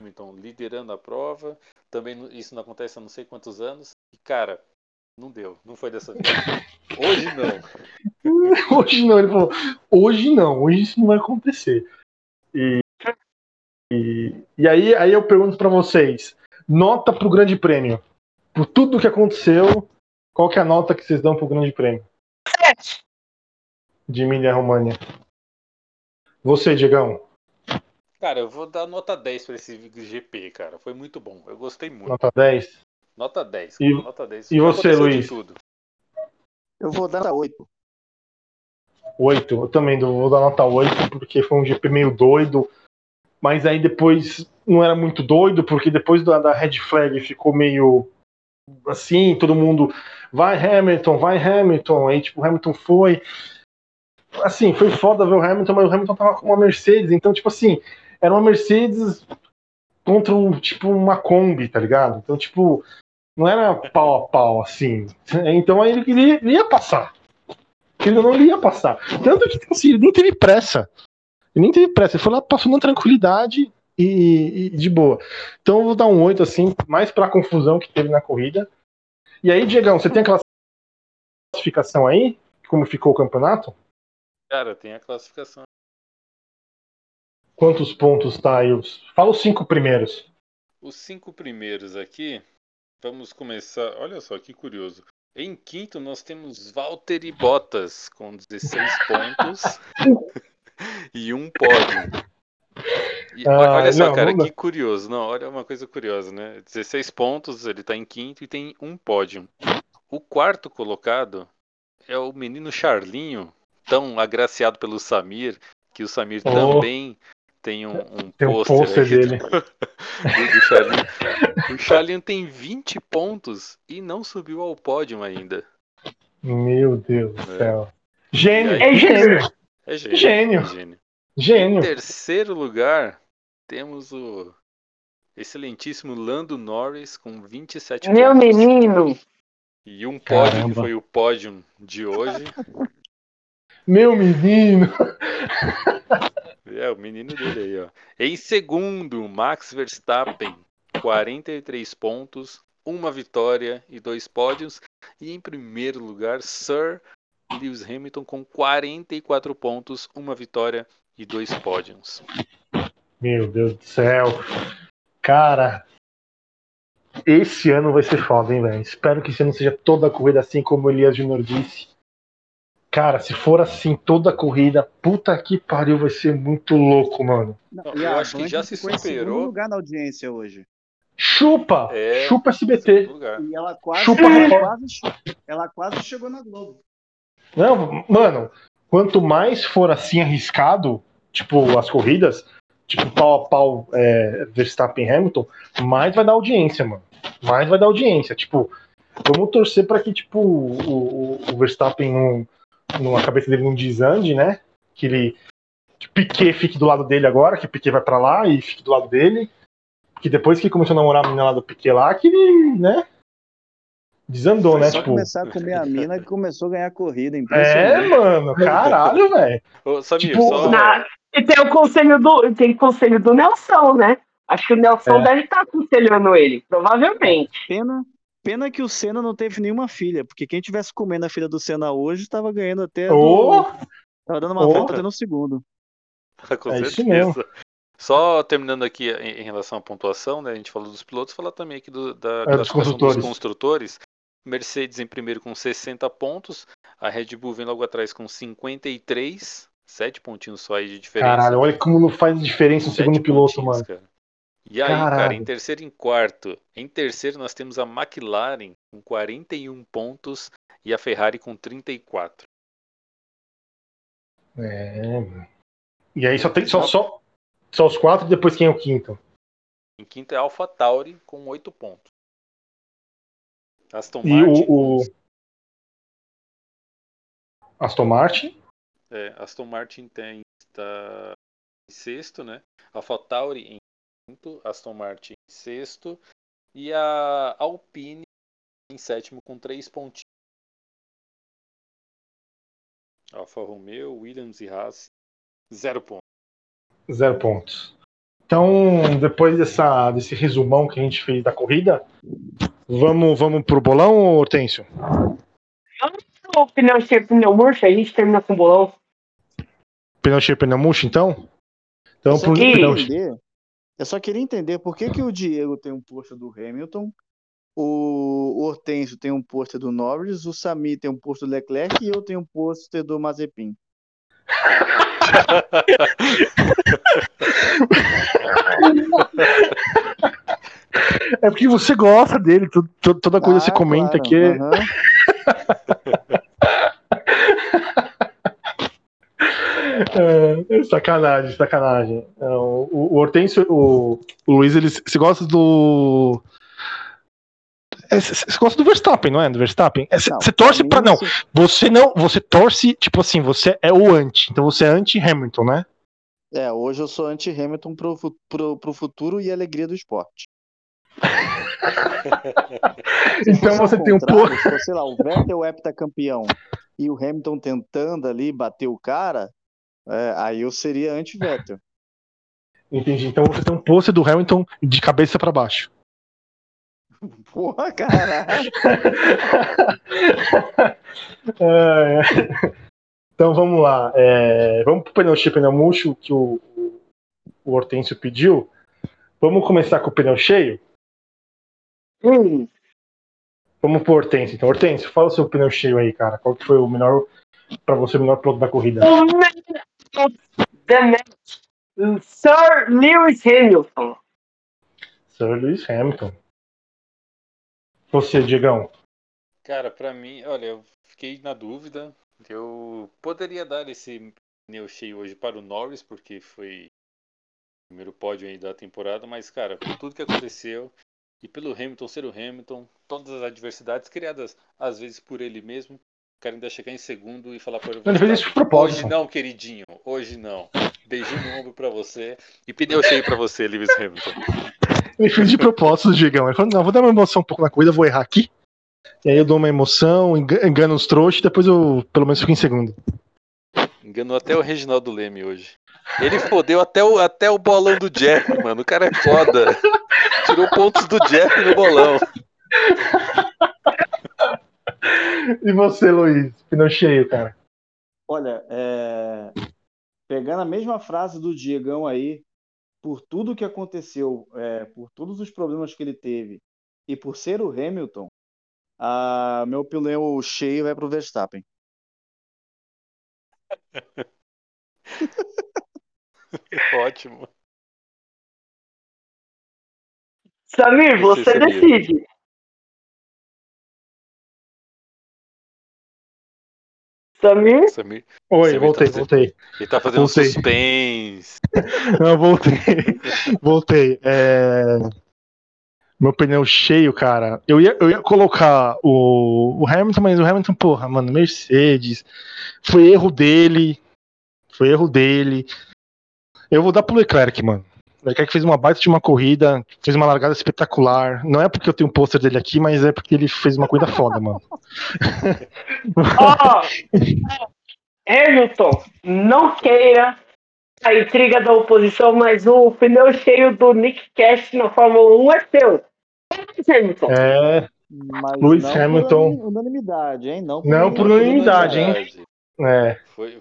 Hamilton liderando a prova, também isso não acontece há não sei quantos anos. E cara, não deu, não foi dessa vez. Hoje não. <laughs> hoje não, ele falou, hoje não, hoje isso não vai acontecer. E, e, e aí, aí eu pergunto pra vocês, nota pro Grande Prêmio. Por tudo que aconteceu, qual que é a nota que vocês dão pro Grande Prêmio Sete. de Emília România? Você, Diegão, Cara, eu vou dar nota 10 pra esse GP, cara. Foi muito bom. Eu gostei muito. nota 10. Nota 10. E- nota 10. e você, Luiz? Tudo. Eu vou dar 8. 8. Eu também vou dar nota 8, porque foi um GP meio doido. Mas aí depois não era muito doido, porque depois da, da Red Flag ficou meio assim, todo mundo vai Hamilton, vai Hamilton. Aí tipo, o Hamilton foi. Assim, foi foda ver o Hamilton, mas o Hamilton tava com uma Mercedes, então, tipo assim, era uma Mercedes contra um, tipo, uma Kombi, tá ligado? Então, tipo, não era pau a pau, assim. <laughs> Então aí ele, ele- ia passar. Ele não ia passar. Tanto que tipo assim, ele nem teve pressa. Ele nem teve pressa. Ele foi lá, passou na tranquilidade e, e de boa. Então eu vou dar um 8, assim, mais pra confusão que teve na corrida. E aí, Diegão, você tem a classificação aí? Como ficou o campeonato? Cara, tem a classificação. Quantos pontos tá aí? Fala os cinco primeiros. Os cinco primeiros aqui, vamos começar. Olha só que curioso. Em quinto, nós temos Valtteri Bottas com 16 <laughs> pontos <laughs> e um pódio. E Ah, olha só, não, cara, não que curioso. Não, olha uma coisa curiosa, né? 16 pontos, ele tá em quinto e tem um pódio. O quarto colocado é o menino Charlinho, tão agraciado pelo Samir, que o Samir Oh. também tem um, um Tem um pôster dele. <laughs> do, do Charlinho. O Charlinho tem 20 pontos e não subiu ao pódio ainda. Meu Deus do É. céu. Gênio, aí? gênio, É gênio. Gênio. é gênio. Em gênio. terceiro lugar, temos o excelentíssimo Lando Norris com 27 Meu pontos. menino. E um pódio que Caramba. foi o pódio de hoje. Meu menino. É, o menino dele aí, ó. Em segundo, Max Verstappen, 43 pontos, uma vitória e dois pódios. E em primeiro lugar, Sir Lewis Hamilton com 44 pontos, uma vitória e dois pódios. Meu Deus do céu. Cara, esse ano vai ser foda, hein, velho? Espero que esse ano seja toda a corrida assim como o Elias Junior disse. Cara, se for assim toda a corrida, puta que pariu, vai ser muito louco, mano. Não, eu acho que já se superou. lugar na audiência hoje. Chupa! É. Chupa SBT. E ela quase, Chupa, ela quase, ela quase chegou na Globo. Não, mano, quanto mais for assim arriscado, tipo, as corridas, tipo, pau a pau é, Verstappen e Hamilton, mais vai dar audiência, mano. Mais vai dar audiência. Tipo, vamos torcer pra que, tipo, o, o- o Verstappen não, não, a cabeça dele não desande, né? Que ele. Que Piquet fique do lado dele agora, que Piquet vai pra lá e fique do lado dele. Que depois que começou a namorar a menina lá do Piquet lá, que ele, né? Desandou, Foi né? só Tipo. começar a comer a mina que começou a ganhar corrida. É, mano, caralho, velho. Tipo, só. Na- E tem o conselho do, tem o conselho do Nelson, né? Acho que o Nelson É. deve estar aconselhando ele, provavelmente. Pena, pena que o Senna não teve nenhuma filha, porque quem tivesse comendo a filha do Senna hoje estava ganhando até. do- Ô, Tava dando uma Ô. volta até no segundo. <laughs> Com É isso certeza. mesmo. Só terminando aqui em, relação à pontuação, né? A gente falou dos pilotos, falar também aqui do- da É, dos construtores. dos construtores. Mercedes em primeiro com 60 pontos, a Red Bull vem logo atrás com 53, 7 pontinhos só aí de diferença. caralho, olha como não faz diferença o segundo piloto, mano. cara. E aí, cara, Caralho. em terceiro e em quarto. Em terceiro nós temos a McLaren com 41 pontos e a Ferrari com 34. É, mano. E aí só tem só, só, só os quatro, depois quem é o quinto? Em quinto é a AlphaTauri com 8 pontos. Aston E Martin, o, o Aston Martin? É, Aston Martin tem está em sexto, né? AlphaTauri em quinto, Aston Martin em sexto E a Alpine em sétimo com três pontinhos. Alfa Romeo, Williams e Haas, zero pontos. Zero pontos. Então, depois dessa, desse resumão que a gente fez da corrida, vamos, vamos pro bolão, Hortêncio? O pneu cheio, pneu murcho, a gente termina com o bolão. Pneu cheio, pneu murcho, então? Então, pro pneu entender, eu só queria entender por que, que o Diego tem um pôster do Hamilton, o Hortêncio tem um pôster do Norris, o Sami tem um pôster do Leclerc e eu tenho um pôster do Mazepin. É porque você gosta dele, tu- tu- toda coisa você Ah, comenta claro, aqui. aham. <laughs> É, sacanagem, sacanagem. É, o, o Hortêncio, o, o Luiz, ele se gosta do. é, Você gosta do Verstappen, não é? Do Verstappen? É, Você torce pra. Não, você não. Você torce, tipo assim, você é o anti. Então você é anti-Hamilton, né? É, hoje eu sou anti-Hamilton pro, pro, pro futuro e alegria do esporte. <laughs> Então você tem um pouco. sei lá, o Vettel heptacampeão e o Hamilton tentando ali bater o cara, é, aí eu seria anti-Vettel. <laughs> Entendi. Então você tem um pôster do Hamilton de cabeça pra baixo. <laughs> Porra, caralho. <laughs> É, é. Então vamos lá. É, vamos pro pneu cheio, pneu murcho, que o, o Hortêncio pediu. Vamos começar com o pneu cheio? Hum, Vamos pro Hortêncio. Então, Hortêncio, fala o seu pneu cheio aí, cara. Qual que foi o melhor, pra você, o melhor piloto da corrida? The match, Sir Lewis Hamilton. Sir Lewis Hamilton. Você, Diegão. Cara, pra mim, olha, eu fiquei na dúvida. Eu poderia dar esse pneu cheio hoje para o Norris, porque foi o primeiro pódio aí da temporada, mas, cara, por tudo que aconteceu e pelo Hamilton ser o Hamilton, todas as adversidades criadas às vezes por ele mesmo, quero ainda chegar em segundo e falar para ele. Ele fez isso de propósito. Hoje não, queridinho, hoje não. Beijinho no ombro pra você e pneu cheio pra você, Lewis Hamilton. Ele fez de propósito, Diegão. Ele falou: não, vou dar uma emoção um pouco na corrida, vou errar aqui. E aí eu dou uma emoção, enga- engano os trouxas, e depois eu pelo menos fico em segundo. Enganou até o Reginaldo Leme hoje. Ele fodeu até o, até o bolão do Jeff, mano. O cara é foda. Tirou pontos do Jeff no bolão. E você, Luiz? Pneu cheio, cara. Olha, é, pegando a mesma frase do Diegão aí, por tudo que aconteceu, é, por todos os problemas que ele teve e por ser o Hamilton, a, meu pneu cheio vai pro Verstappen. <laughs> Ótimo. Samir, Você, decide. Samir? Samir, Oi, Você voltei, tá- voltei. ele tá fazendo Voltei. suspense. <laughs> Não, voltei. <laughs> voltei. É, Meu pneu cheio, cara. Eu ia, eu ia colocar o, o Hamilton, mas o Hamilton, porra, mano, Mercedes. Foi erro dele. Foi erro dele. Eu vou dar pro Leclerc, mano. O Leclerc fez uma baita de uma corrida, fez uma largada espetacular. Não é porque eu tenho um pôster dele aqui, mas é porque ele fez uma corrida foda, mano. <laughs> Ó, Hamilton, não queira a intriga da oposição, mas o pneu cheio do Nick Cash na Fórmula 1 é seu. Hamilton. É, Mas Lewis não Hamilton. por unanimidade, hein? Não Não por unanimidade, hein? é. Foi,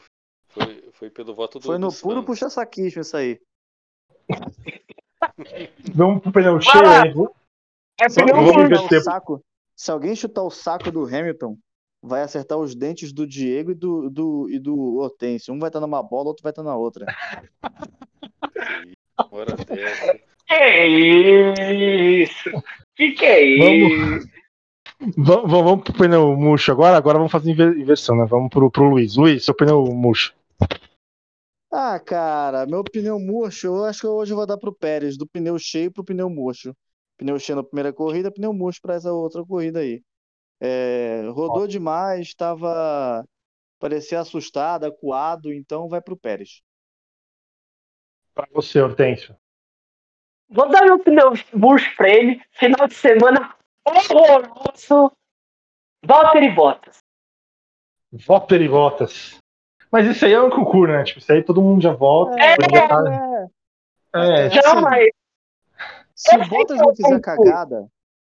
foi, foi pelo voto do Foi no puro puxa-saquismo isso aí. Vamos pro pneu cheio aí. vou- É Se pneu vamos alguém, ver murcho. chutar o tempo. saco, se alguém chutar o saco do Hamilton, vai acertar os dentes do Diego e do, do, e do Hortêncio. Um vai estar numa bola, outro vai estar na outra. <laughs> Que isso? Que que é Vamos. isso? Vamos, vamos pro pneu murcho agora? Agora vamos fazer inver- inversão, né? Vamos pro, pro Luiz. Luiz, seu pneu murcho. Ah, cara, meu pneu murcho, eu acho que hoje eu vou dar pro Pérez, do pneu cheio pro pneu murcho. Pneu cheio na primeira corrida, pneu murcho para essa outra corrida aí. É, rodou demais, estava parecia assustado, acuado, então vai pro Pérez. Pra você, Hortêncio. Vou dar meu pneu murcho pra ele. Final de semana horroroso. Valtteri Bottas. Valtteri Bottas. Mas isso aí é um concurso, né? Tipo, isso aí todo mundo já vota. É, já tá- é, tipo, Não, mas Se o Bottas não é fizer cagada,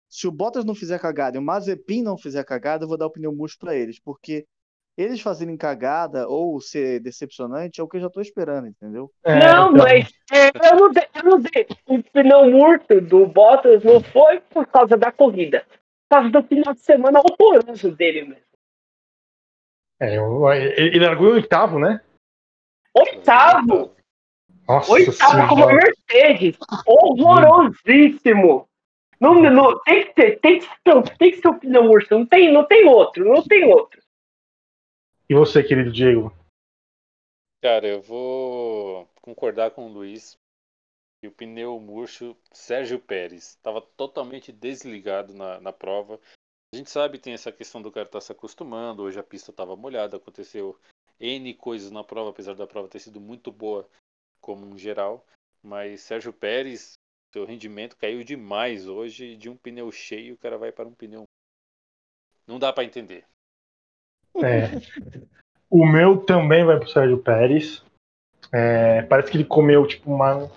se o Bottas não fizer cagada e o Mazepin não fizer cagada, eu vou dar o pneu murcho pra eles, porque eles fazerem cagada ou ser decepcionante é o que eu já tô esperando, entendeu? é, não, então. mas é, eu, não dei, eu não dei. O pneu morto do Bottas não foi por causa da corrida. Por causa do final de semana horroroso dele mesmo. É, eu- ele largou em oitavo, né? Oitavo! Nossa Oitavo com uma senhora. Mercedes. Horrorosíssimo. Não, não, tem, que ter, tem, que ser, tem que ser o pneu morto. Não tem, não tem outro, não tem outro. E você, querido Diego? Cara, eu vou concordar com o Luiz que o pneu murcho Sérgio Pérez estava totalmente desligado na, na prova. A gente sabe tem essa questão do cara estar se acostumando. Hoje a pista estava molhada, aconteceu N coisas na prova, apesar da prova ter sido muito boa como em geral. Mas Sérgio Pérez, seu rendimento caiu demais hoje. De um pneu cheio, o cara vai para um pneu. Não dá para entender. É. O meu também vai pro Sérgio Pérez. É, parece que ele comeu, tipo, uma.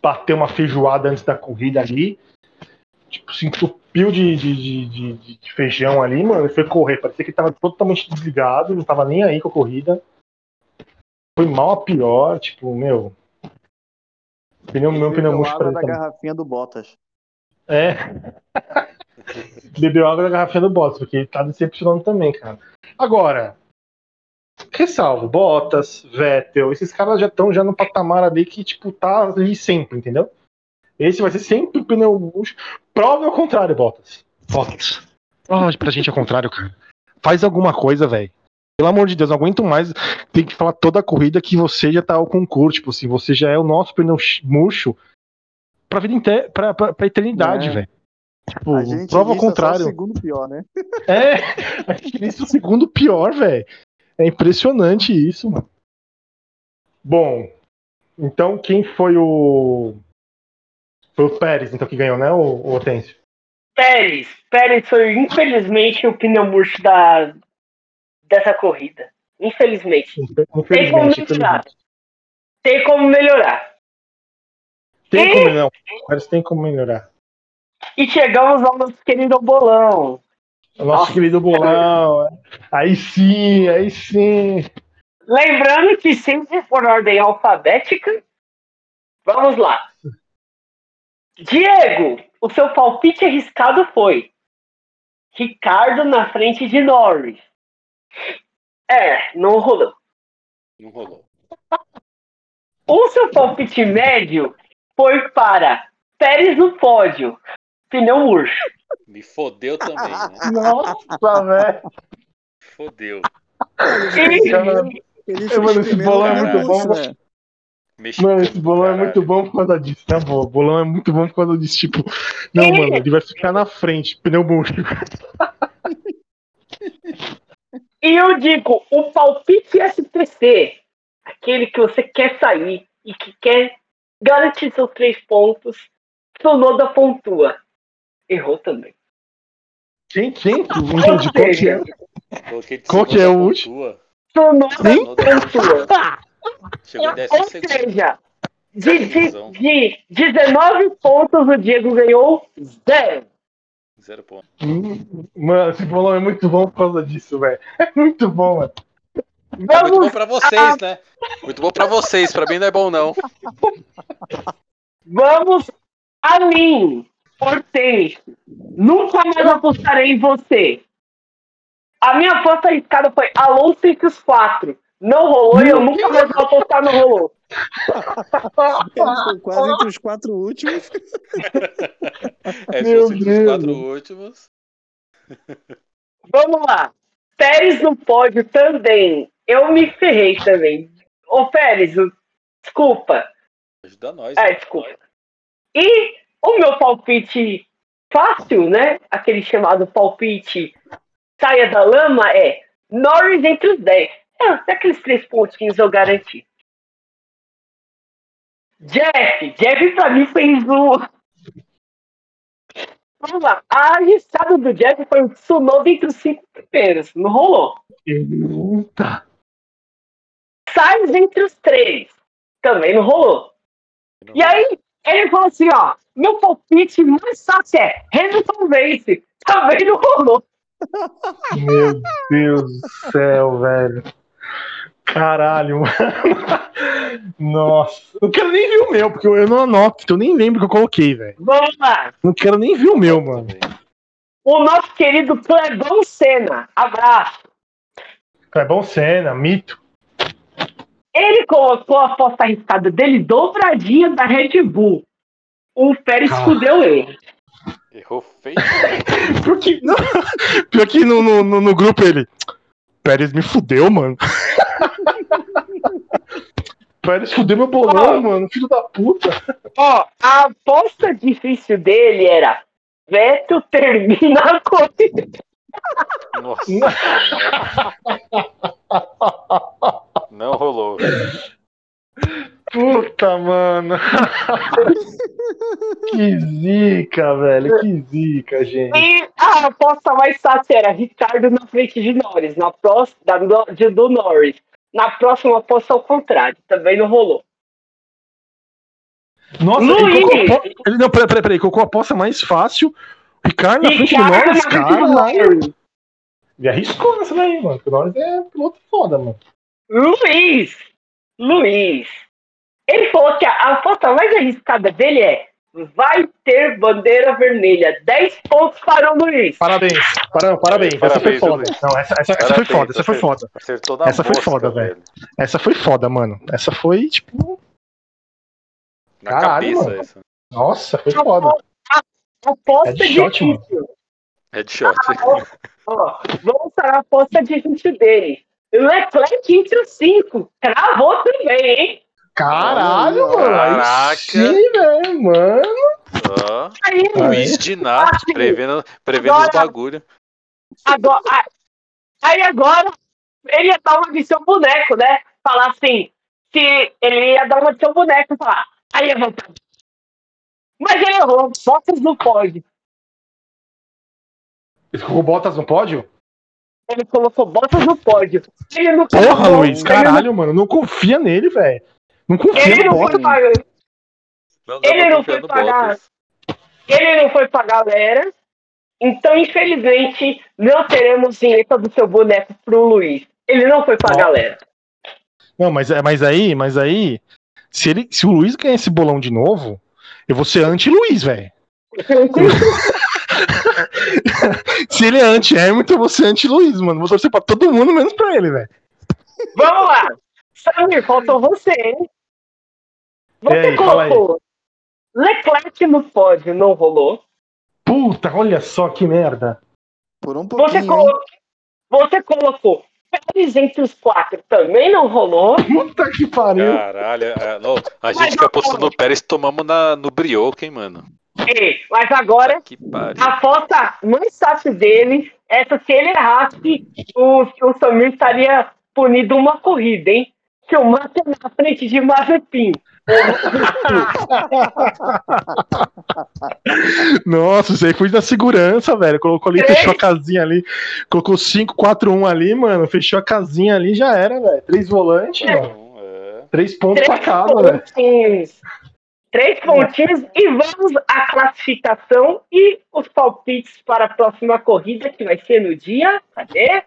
Bateu uma feijoada antes da corrida ali. Tipo, se entupiu de, de, de, de- feijão ali, mano. E foi correr. Parecia que ele tava totalmente desligado, não tava nem aí com a corrida. Foi mal a pior, tipo, meu. Pneu, meu pneu murcho pra ele da garrafinha do Bottas. É. <laughs> Bebeu água da garrafinha do Bottas, porque ele tá decepcionando também, cara. Agora, ressalvo, Bottas, Vettel, esses caras já estão já no patamar ali que, tipo, tá ali sempre, entendeu? Esse vai ser sempre o pneu murcho. Prova ao contrário, Bottas. Bottas. Prova pra gente ao contrário, cara. Faz alguma coisa, velho. Pelo amor de Deus, não aguento mais. Tem que falar toda a corrida que você já tá ao concurso. Tipo assim, você já é o nosso pneu murcho pra vida inteira, pra, pra, pra eternidade, É. velho. Tipo, A gente prova ao só o contrário. segundo pior, né? É, <laughs> a gente lista o segundo pior, velho. É impressionante isso, mano. Bom, então quem foi o. Foi o Pérez, então, que ganhou, né, o, o Hortêncio? Pérez. Pérez foi, infelizmente, o pneu murcho da, dessa corrida. Infelizmente. Tem como Infelizmente, melhorar. infelizmente. Tem como melhorar. Tem como não. Pérez tem como melhorar. E chegamos ao nosso querido bolão. O nosso Nossa. querido bolão. Aí sim, aí sim. Lembrando que sempre por ordem alfabética. Vamos lá. Diego, o seu palpite arriscado foi Ricardo na frente de Norris. É, não rolou. Não rolou. O seu palpite médio foi para Pérez no pódio. Pneu murcho. Me fodeu também, né? Nossa, velho. Fodeu. E, Ele É, mano, esse primeiro bolão é lugar Mexicano Mano, esse bolão é caralho. muito bom por causa disso, tá bom? O bolão é muito bom por causa disso. Tipo, não, É. mano, ele vai ficar na frente, pneu murcho. e eu digo, o palpite SPC, aquele que você quer sair e que quer garantir seus três pontos, Sonoda pontua. Errou também. Quem, quem? Não entendi qual que é. Qual que é o último? Sonoda pontua. Chegou Ou seja, de, de, Confusão. de 19 pontos, o Diego ganhou zero. Zero ponto. Mano, esse bolão é muito bom por causa disso, velho. É muito bom, mano. É muito bom pra vocês, né? Muito bom pra vocês. Pra mim não é bom, não. vamos a mim, Hortêncio. Nunca mais apostarei em você. A minha aposta arriscada foi Alonso entre os quatro. Não rolou e eu nunca mais vou apostar no rolou. Ele foi quase entre os quatro últimos. É, Meu fosse entre os Deus. quatro últimos. Vamos lá. Pérez no pódio também. Eu me ferrei também. Ô, Pérez, desculpa. Ajuda nós. É, né? desculpa. E o meu palpite fácil, né? Aquele chamado palpite saia da lama é Norris entre os 10. É, até aqueles três pontinhos eu garanti. Jeff, Jeff pra mim fez o. Vamos lá. A arriscada do Jeff foi o Tsunoda entre os cinco primeiros. Não rolou. Eita. Sainz entre os três. Também não rolou. E aí, ele falou assim, ó. Meu palpite mais fácil é Hamilton vence. Também não rolou. Meu Deus do céu, velho. Caralho, mano. <laughs> Nossa. Não quero nem ver o meu, porque eu não anoto, então eu nem lembro que eu coloquei, velho. Vamos lá. Não quero nem ver o meu, mano. O nosso querido Plebão Senna. Abraço. Clebão Senna, mito. Ele colocou a aposta arriscada dele dobradinha da Red Bull. O Pérez Ah. fudeu ele. Errou feio. <laughs> Pior que, não, <laughs> pior que no, no, no- no grupo ele. Pérez me fudeu, mano. Pérez fudeu meu bolão, mano. Filho da puta. Ó, a aposta difícil dele era Vettel termina a corrida. Nossa. Não rolou. Puta, mano. que zica, velho. Que zica, gente. E a aposta mais fácil era Ricardo na frente de Norris, na próxima, da, do, de- do Norris. Na próxima aposta ao contrário, também não rolou. Nossa, Luiz! ele não, peraí, peraí, peraí. Colocou a aposta mais fácil. Ricardo na frente do Ricardo Norris, cara. Ele arriscou nessa daí, mano. Porque o Norris é piloto foda, mano. Luiz, Luiz, ele falou que a, a aposta mais arriscada dele é vai ter bandeira vermelha. 10 pontos para o Luiz. Parabéns. Para, parabéns. essa foi Parabéns, foda. Não, essa, essa, essa foi Parabéns, foda. Essa foi foda. Acertou na Essa foi mosca, foda, velho. Essa foi foda, mano. Essa foi, tipo. Na Caralho, cabeça mano. essa. Nossa, foi foda. Aposta Headshot, mano. difícil. Headshot. Ó, vamos para a aposta difícil dele. Leclerc entre os 5. Travou também, hein? Caralho, mano. Caraca. Sim, velho, mano. Ó, Luiz de prevendo, prevendo os agora- bagulho. agora, aí agora ele ia dar uma de seu boneco, né? Falar assim, se ele ia dar uma de seu boneco e falar, aí eu vou. Mas ele errou, Bottas não pode. Ele colocou Bottas no pódio? Ele colocou Bottas no pódio. Ele não Porra, colocou- Luiz, não- caralho, mano. Não confia nele, velho. Não confia Ele no não, foi pagar, Não Ele pra não foi pagar. Bottas. ele não foi pra galera. Então, infelizmente, não teremos vinheta do seu boneco pro Luiz. Ele não foi pra galera. Não, mas, é- mas aí, mas aí, se, ele, se o Luiz ganhar esse bolão de novo, eu vou ser anti-Luiz, velho. <laughs> Se ele é anti-Hamilton, eu vou ser anti-Luiz, mano. Vou torcer pra todo mundo, menos pra ele, velho. Vamos lá. Samir, faltou você, hein? Você aí, colocou Leclerc no pódio, não rolou. Puta, olha só que merda. Por um Você, pouquinho. hein? colocou, você colocou Pérez entre os quatro, também não rolou. Puta que pariu. Caralho, é, não, a gente que apostou no Pérez tomamos na, no Brioco, hein, mano. Ei, Mas agora, que a foto mais fácil dele, essa se ele errasse, o, o Samir estaria punido uma corrida, hein? Que o Massa na frente de Mazepin. <laughs> Nossa, isso aí foi da segurança, velho. Colocou ali, Três. fechou a casinha ali. Colocou 5, 4, 1 ali, mano. Fechou a casinha ali, já era, velho. Três volantes, mano. É. Três pontos pra Três casa, velho. pontinhos. Três pontinhos e vamos à classificação e os palpites para a próxima corrida, que vai ser no dia. Cadê?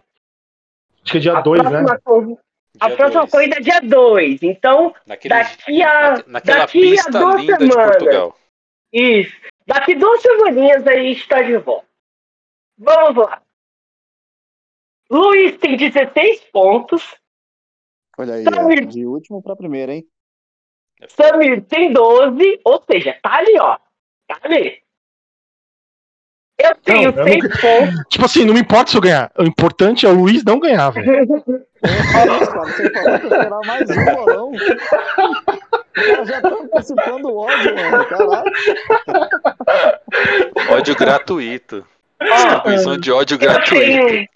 Acho que é dia a 2, né? próxima, corri- a Dia próxima dois. corrida é dia 2. Então, Naquele, daqui a- naquela daqui a pista duas linda de semanas. Portugal. isso. Daqui duas semaninhas aí a gente está de volta. Vamos lá. Luiz tem 16 pontos. Olha aí, Samir. de último pra primeiro, hein? Samir tem 12, ou seja, tá ali, ó. Tá ali. Eu tenho eu 6 nunca- pontos. <laughs> Tipo assim, não me importa se eu ganhar. O importante é o Luiz não ganhar, velho. Olha isso, cara. Você falou que esperar mais um bolão. Cara já tá antecipando o ódio, mano. Caralho. Ódio gratuito. Distribuição de ódio eu gratuito. tenho,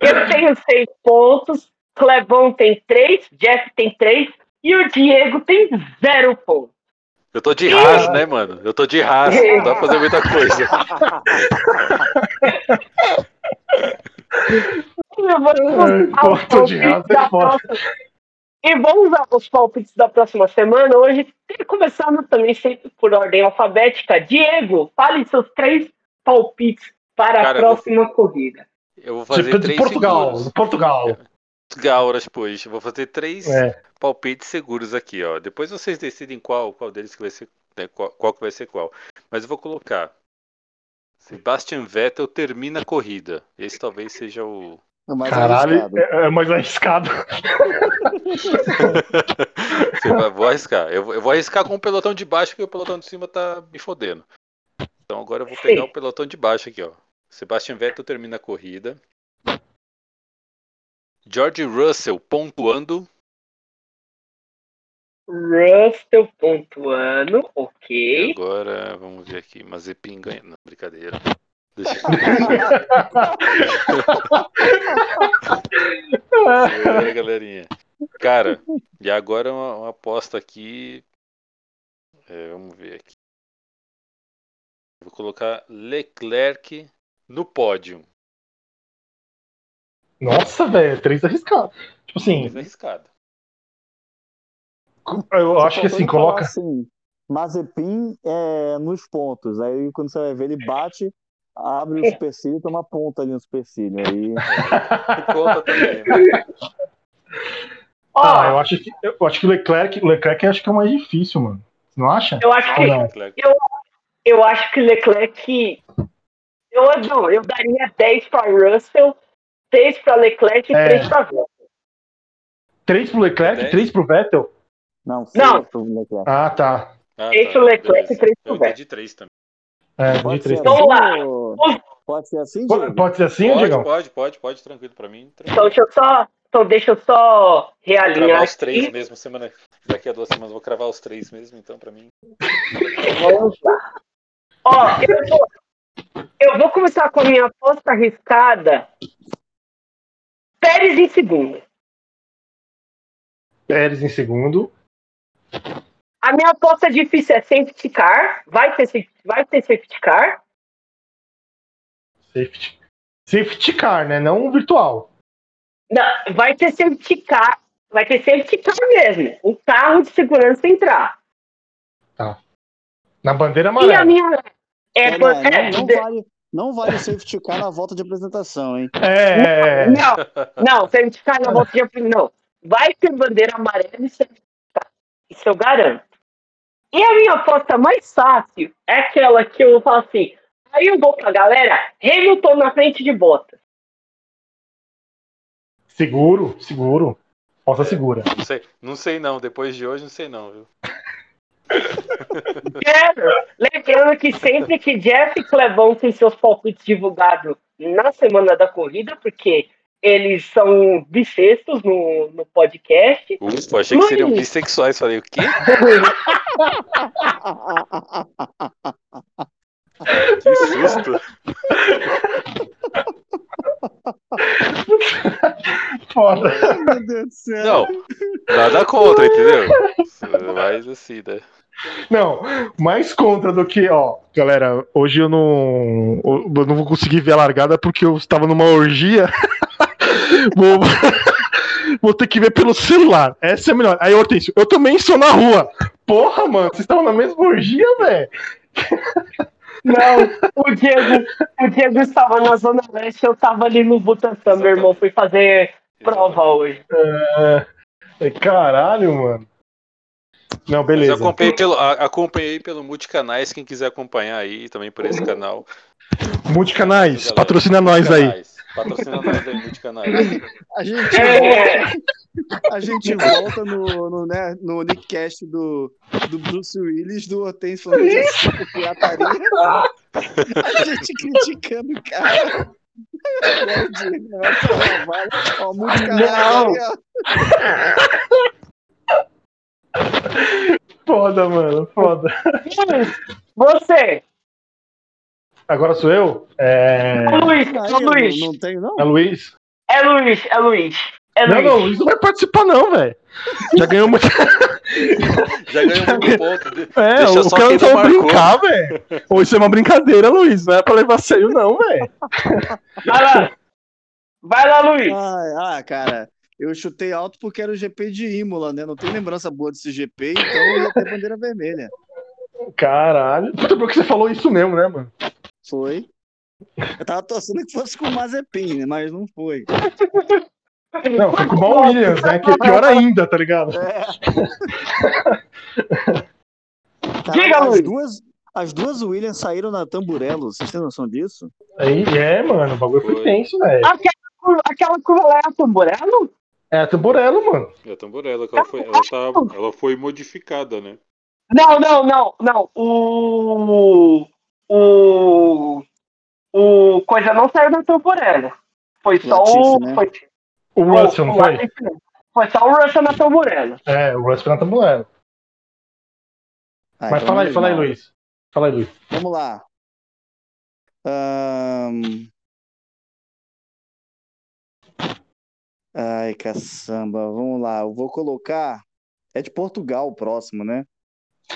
eu tenho 6 pontos. Clebão tem 3, Jeff tem 3 e o Diego tem 0 pontos. Eu tô de Haas, né, mano? Eu tô de Haas, não dá pra fazer muita coisa. Eu vou de é da foda. próxima- E vamos usar os palpites da próxima semana. Hoje, começando também sempre por ordem alfabética. Diego, fale seus três palpites para Cara, a eu vou- próxima corrida. Eu vou fazer De, três Portugal, Portugal. Portugal, depois. Eu vou fazer três É. palpites seguros aqui, ó. Depois vocês decidem qual, qual deles que vai ser, né, qual, qual que vai ser qual. Mas eu vou colocar. Sebastian Vettel termina a corrida. Esse talvez seja o. É mais Caralho, arriscado. é, é mais arriscado. <laughs> Você vai- vou arriscar. Eu, vou- eu vou arriscar com o pelotão de baixo, porque o pelotão de cima tá me fodendo. Então agora eu vou pegar Sim. o pelotão de baixo aqui, ó. Sebastian Vettel termina a corrida. George Russell pontuando. Russell pontuando, E ok. agora, vamos ver aqui. Mazepin ganha. Não, brincadeira. Deixa eu ver, <laughs> galerinha. Cara, e agora uma, uma aposta aqui. É, vamos ver aqui. Vou colocar Leclerc no pódio. Nossa, velho, três arriscados. Tipo assim, Mais arriscado. Eu acho que assim, coloca. Assim, Mazepin é, nos pontos. Aí quando você vai ver, ele bate, abre o supercílio e toma ponta ali no supercílio. Aí <laughs> Conta também. Ah, eu acho que eu acho que o Leclerc, o Leclerc acho que é o mais difícil, mano. Você não acha? eu acho que? Leclerc. eu acho que Leclerc. Eu não, eu daria 10 para Russell, 6 para Leclerc e É. 3 para Vettel. Três pro Leclerc, Dez? três pro Vettel? Não, Não. seis pro Leclerc. Ah, tá. Ah, Esse o Leclerc e três Eu Vettel. entendi três também. É, três. lá. assim, ou- Pode ser assim, Pode, Diego? pode ser assim, Pode, Diegão? pode, pode, pode, tranquilo pra mim. Tranquilo. Então deixa eu só, então deixa eu só Vou realinhar cravar os três aqui. mesmo semana. Daqui a duas semanas vou cravar os três mesmo, então pra mim. Vamos lá. Ó, eu vou, eu vou começar com a minha aposta arriscada. Pérez em segundo. Pérez em segundo. A minha aposta difícil é safety car. Vai ter, vai ter safety car. Safety. Safety car, né? Não virtual. Não, vai ter safety car. Vai ter safety car mesmo. O carro de segurança entrar. Na bandeira E a amarela. minha. É, É, por- não, é, não, não de- vale, não vale o safety car na volta de apresentação, hein? É, é, é. Não, não, safety car na volta de aprender, não. Vai ter bandeira amarela e safety car. Isso eu garanto. E a minha aposta mais fácil é aquela que eu falo assim. Aí eu vou pra galera, Hamilton na frente de Bottas. Seguro, seguro. Posta segura. Não sei, não sei não. Depois de hoje, não sei não, viu? <laughs> Quero. Lembrando que sempre que Jeff Clevão têm seus palpites divulgados na semana da corrida, porque eles são bissextos no, no podcast. Ufa, achei que seriam bissexuais. Falei, o quê? <laughs> Que susto. Foda. Meu Deus do céu. Não, nada contra, entendeu? Mas assim, né? Não, mais contra do que, ó, galera, hoje eu não, eu não vou conseguir ver a largada porque eu estava numa orgia. <laughs> vou, vou ter que ver pelo celular. Essa é a melhor. Aí, Hortêncio, eu também estou na rua. Porra, mano, vocês estavam na mesma orgia, velho? Não, o Diego, o Diego estava na Zona Leste, eu estava ali no Butantã, meu irmão foi fazer prova hoje. É, caralho, mano. Não, beleza. acompanhei pelo, acompanhei pelo Multicanais, quem quiser acompanhar aí também por esse <laughs> canal. Multicanais, Galera, patrocina nós aí. Multicanais. Patrocina nós aí, Multicanais. A gente É, volta, a gente volta no, no, né, no Nickcast do, do Bruce Willis, do Hortense falando de pirataria. A gente criticando o cara. Ó, muito caralho aí, ó. Foda, mano, foda. você, Agora sou eu? É. é Luiz, é Luiz, não, não tem, não? É Luiz? é Luiz, é Luiz, é Não, Luiz. não, o Luiz não vai participar, não, velho. Já ganhou muito. <laughs> Já ganhou muito ponto. É, Deixa o só cara não sabe brincar, velho. Ou isso é uma brincadeira, Luiz. Não é pra levar sério, não, velho. Vai lá. Vai lá, Luiz. Ah, ah, cara, eu chutei alto porque era o GP de Imola, né? Não tem lembrança boa desse GP, então eu ia ter bandeira vermelha. Caralho. Puta, porque você falou isso mesmo, né, mano? Foi. Eu tava torcendo que fosse com o Mazepin, né? Mas não foi. Não, foi com o Mal Williams, né? Que é pior ainda, tá ligado? <laughs> Cara, Diga, as Luiz. duas, as duas Williams saíram na Tamburello. Vocês têm noção disso? Aí, é, mano, o bagulho foi Foi. tenso, velho. Aquela curva, aquela curva lá é a Tamburello? É a Tamborello, mano. É a que ela foi, ela, tá, ela foi modificada, né? Não, não, não, não. O. O. O. Coisa não saiu da Tamburello. Foi só o. Né? Foi, O Russell, não o foi? Não. Foi só o Russell na Tamburello. É, o Russell na Tamborello. Ah, Mas então fala aí, fala aí. Luiz. Fala aí, Luiz. Vamos lá. Ahn. Ai, caçamba. Vamos lá. Eu vou colocar. É de Portugal o próximo, né?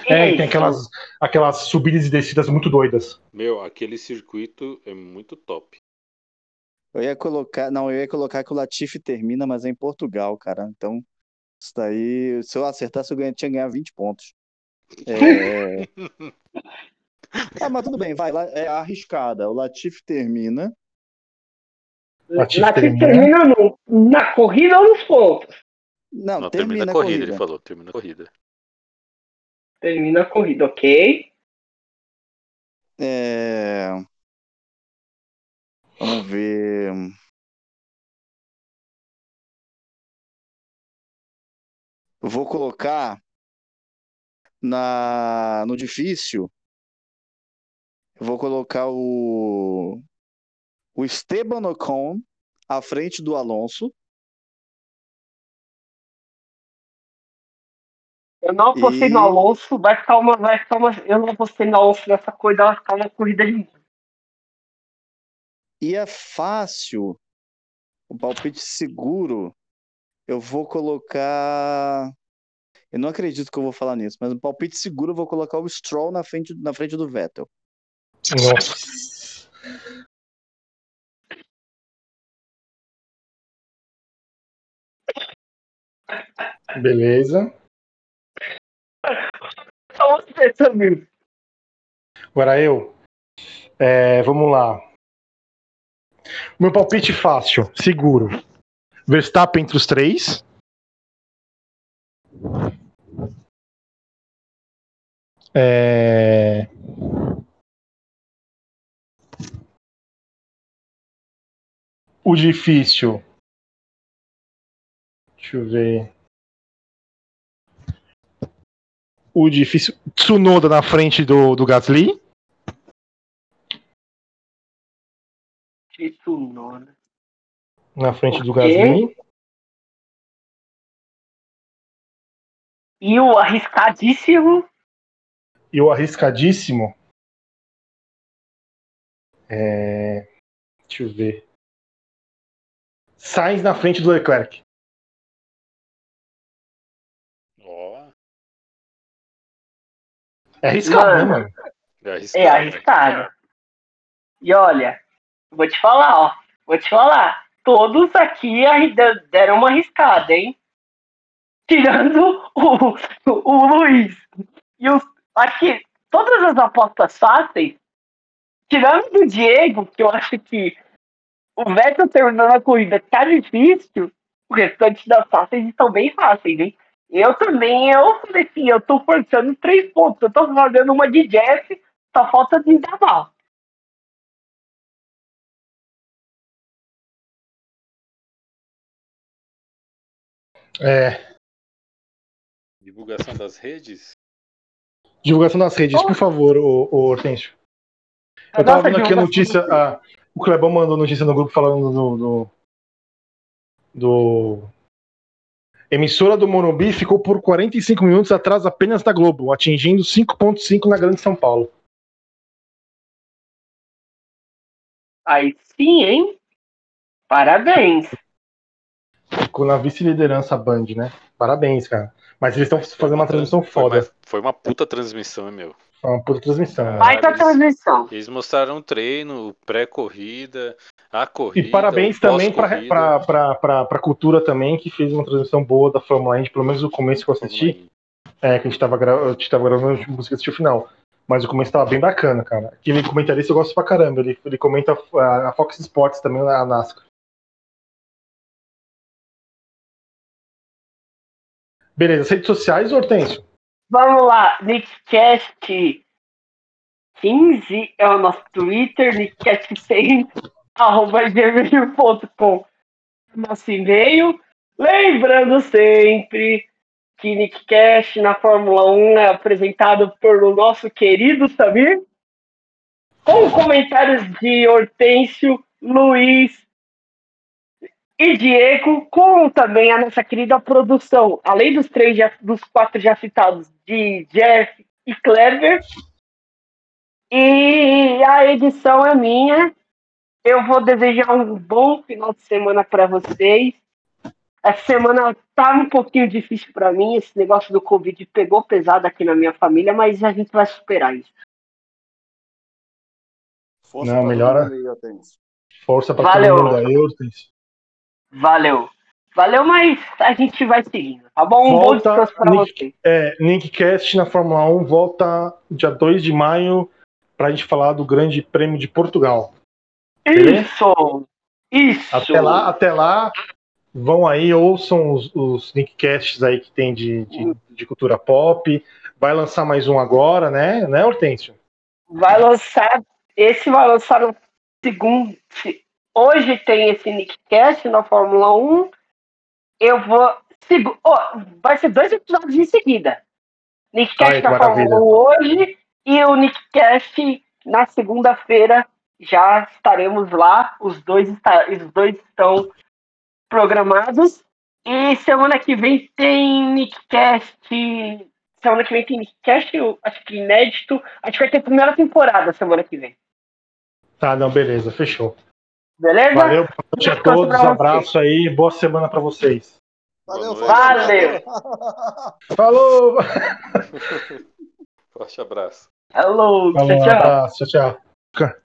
É, Isso. tem aquelas, aquelas subidas e descidas muito doidas. Meu, aquele circuito é muito top. Eu ia colocar. Não, eu ia colocar que o Latifi termina, mas é em Portugal, cara. Então, isso daí. Se eu acertasse, eu ganha- tinha que ganhar 20 pontos. <laughs> É... Ah, mas tudo bem, vai. É arriscada. O Latifi termina. Latifi Latifi termina. termina no, na corrida ou nos pontos? Não, Não, termina, termina a corrida, ele falou. Termina a corrida. Termina a corrida, ok? É... Vamos ver. Vou colocar na no difícil. Eu vou colocar o o Esteban Ocon à frente do Alonso. Eu não apostei E- no Alonso, vai ficar uma. Vai ficar uma. Eu não apostei no Alonso nessa corrida, vai ficar uma corrida de. E é fácil. O palpite seguro. Eu vou colocar. Eu não acredito que eu vou falar nisso, mas o palpite seguro eu vou colocar o Stroll na frente, na frente do Vettel. Nossa. Beleza. Só você, Samir. Agora eu. É, vamos lá. Meu palpite fácil, seguro. Verstappen entre os três. É... O difícil. Deixa eu ver. O difícil. Tsunoda na frente do, do Gasly. Né? Na frente do. Gasly. E o arriscadíssimo. E o arriscadíssimo. É... Deixa eu ver. Sainz na frente do Leclerc. É arriscado, né, Mano. mano? é arriscado. É arriscado. E olha, vou te falar, ó. Vou te falar. Todos aqui deram uma arriscada, hein? Tirando o, o Luiz. E os, aqui, todas as apostas fáceis, tirando do Diego, que eu acho que o Vettel terminando a corrida tá difícil, o restante das fáceis estão bem fáceis, hein? Eu também, eu falei assim, eu tô forçando três pontos, eu tô fazendo uma de Jeff, só falta desenganar. É. Divulgação das redes? Divulgação das redes, por favor, ô, ô Hortêncio. Eu tava Nossa, vendo aqui a notícia. a- o Clebão mandou notícia no grupo falando do. do, do- Emissora do Morumbi ficou por 45 minutos atrás apenas da Globo, atingindo 5,5 na Grande São Paulo. Aí sim, hein? Parabéns. ficou na vice-liderança a Band, né? Parabéns, cara. Mas eles estão fazendo uma transmissão Foi foda. uma, foi uma puta transmissão, hein, meu. Foi uma puta transmissão. né? Eles- transmissão. Eles mostraram o treino, o pré-corrida, a corrida. E parabéns também pra, pra Cultura também, que fez uma transmissão boa da Fórmula 1, pelo menos o começo que eu assisti. É, que a gente tava, gra... a gente tava gravando, a conseguia assistir o final. Mas o começo tava bem bacana, cara. Aquele comentarista eu gosto pra caramba. Ele, ele comenta a, a Fox Sports também, a NASCAR. Beleza, as redes sociais, Hortêncio? Vamos lá, Nickcast 15 é o nosso Twitter, Nickcast100, arroba gmail.com, nosso e-mail. Lembrando sempre que Nickcast na Fórmula 1 é apresentado pelo nosso querido Samir, com comentários de Hortêncio, Luiz e Diego, com também a nossa querida produção, além dos três, já, dos quatro já citados, de Jeff e Clever. E a edição é minha. Eu vou desejar um bom final de semana para vocês. Essa semana tá um pouquinho difícil para mim. Esse negócio do Covid pegou pesado aqui na minha família, mas a gente vai superar isso. Força Não, melhora. aí. Força pra Valeu. todo mundo aí, Hortêncio. Valeu. Valeu, mas a gente vai seguindo, tá bom? Um bom Volta, descanso para Nick. vocês. É, Nickcast na Fórmula 1 volta dia 2 de maio pra gente falar do Grande Prêmio de Portugal. Isso! Isso! Até lá, até lá, vão aí, ouçam os, os Nickcasts aí que tem de, de, de cultura pop. Vai lançar mais um agora, né? Né, Hortêncio? vai lançar. Esse vai lançar no segundo. se- Hoje tem esse Nickcast na Fórmula 1. Eu vou. segu- ó, vai ser dois episódios em seguida. Nickcast Ai, na Fórmula 1 hoje e o Nickcast na segunda-feira. Já estaremos lá. Os dois, está, os dois estão programados. E semana que vem tem Nickcast. Semana que vem tem Nickcast, acho que inédito. Acho que vai ter a primeira temporada semana que vem. Tá, não, beleza, fechou. Beleza? Valeu, boa noite a todos, abraço aí, boa semana pra vocês. Valeu, Valeu. Falou! <laughs> Forte abraço. Hello, Falou, tchau, um tchau. abraço, tchau, tchau.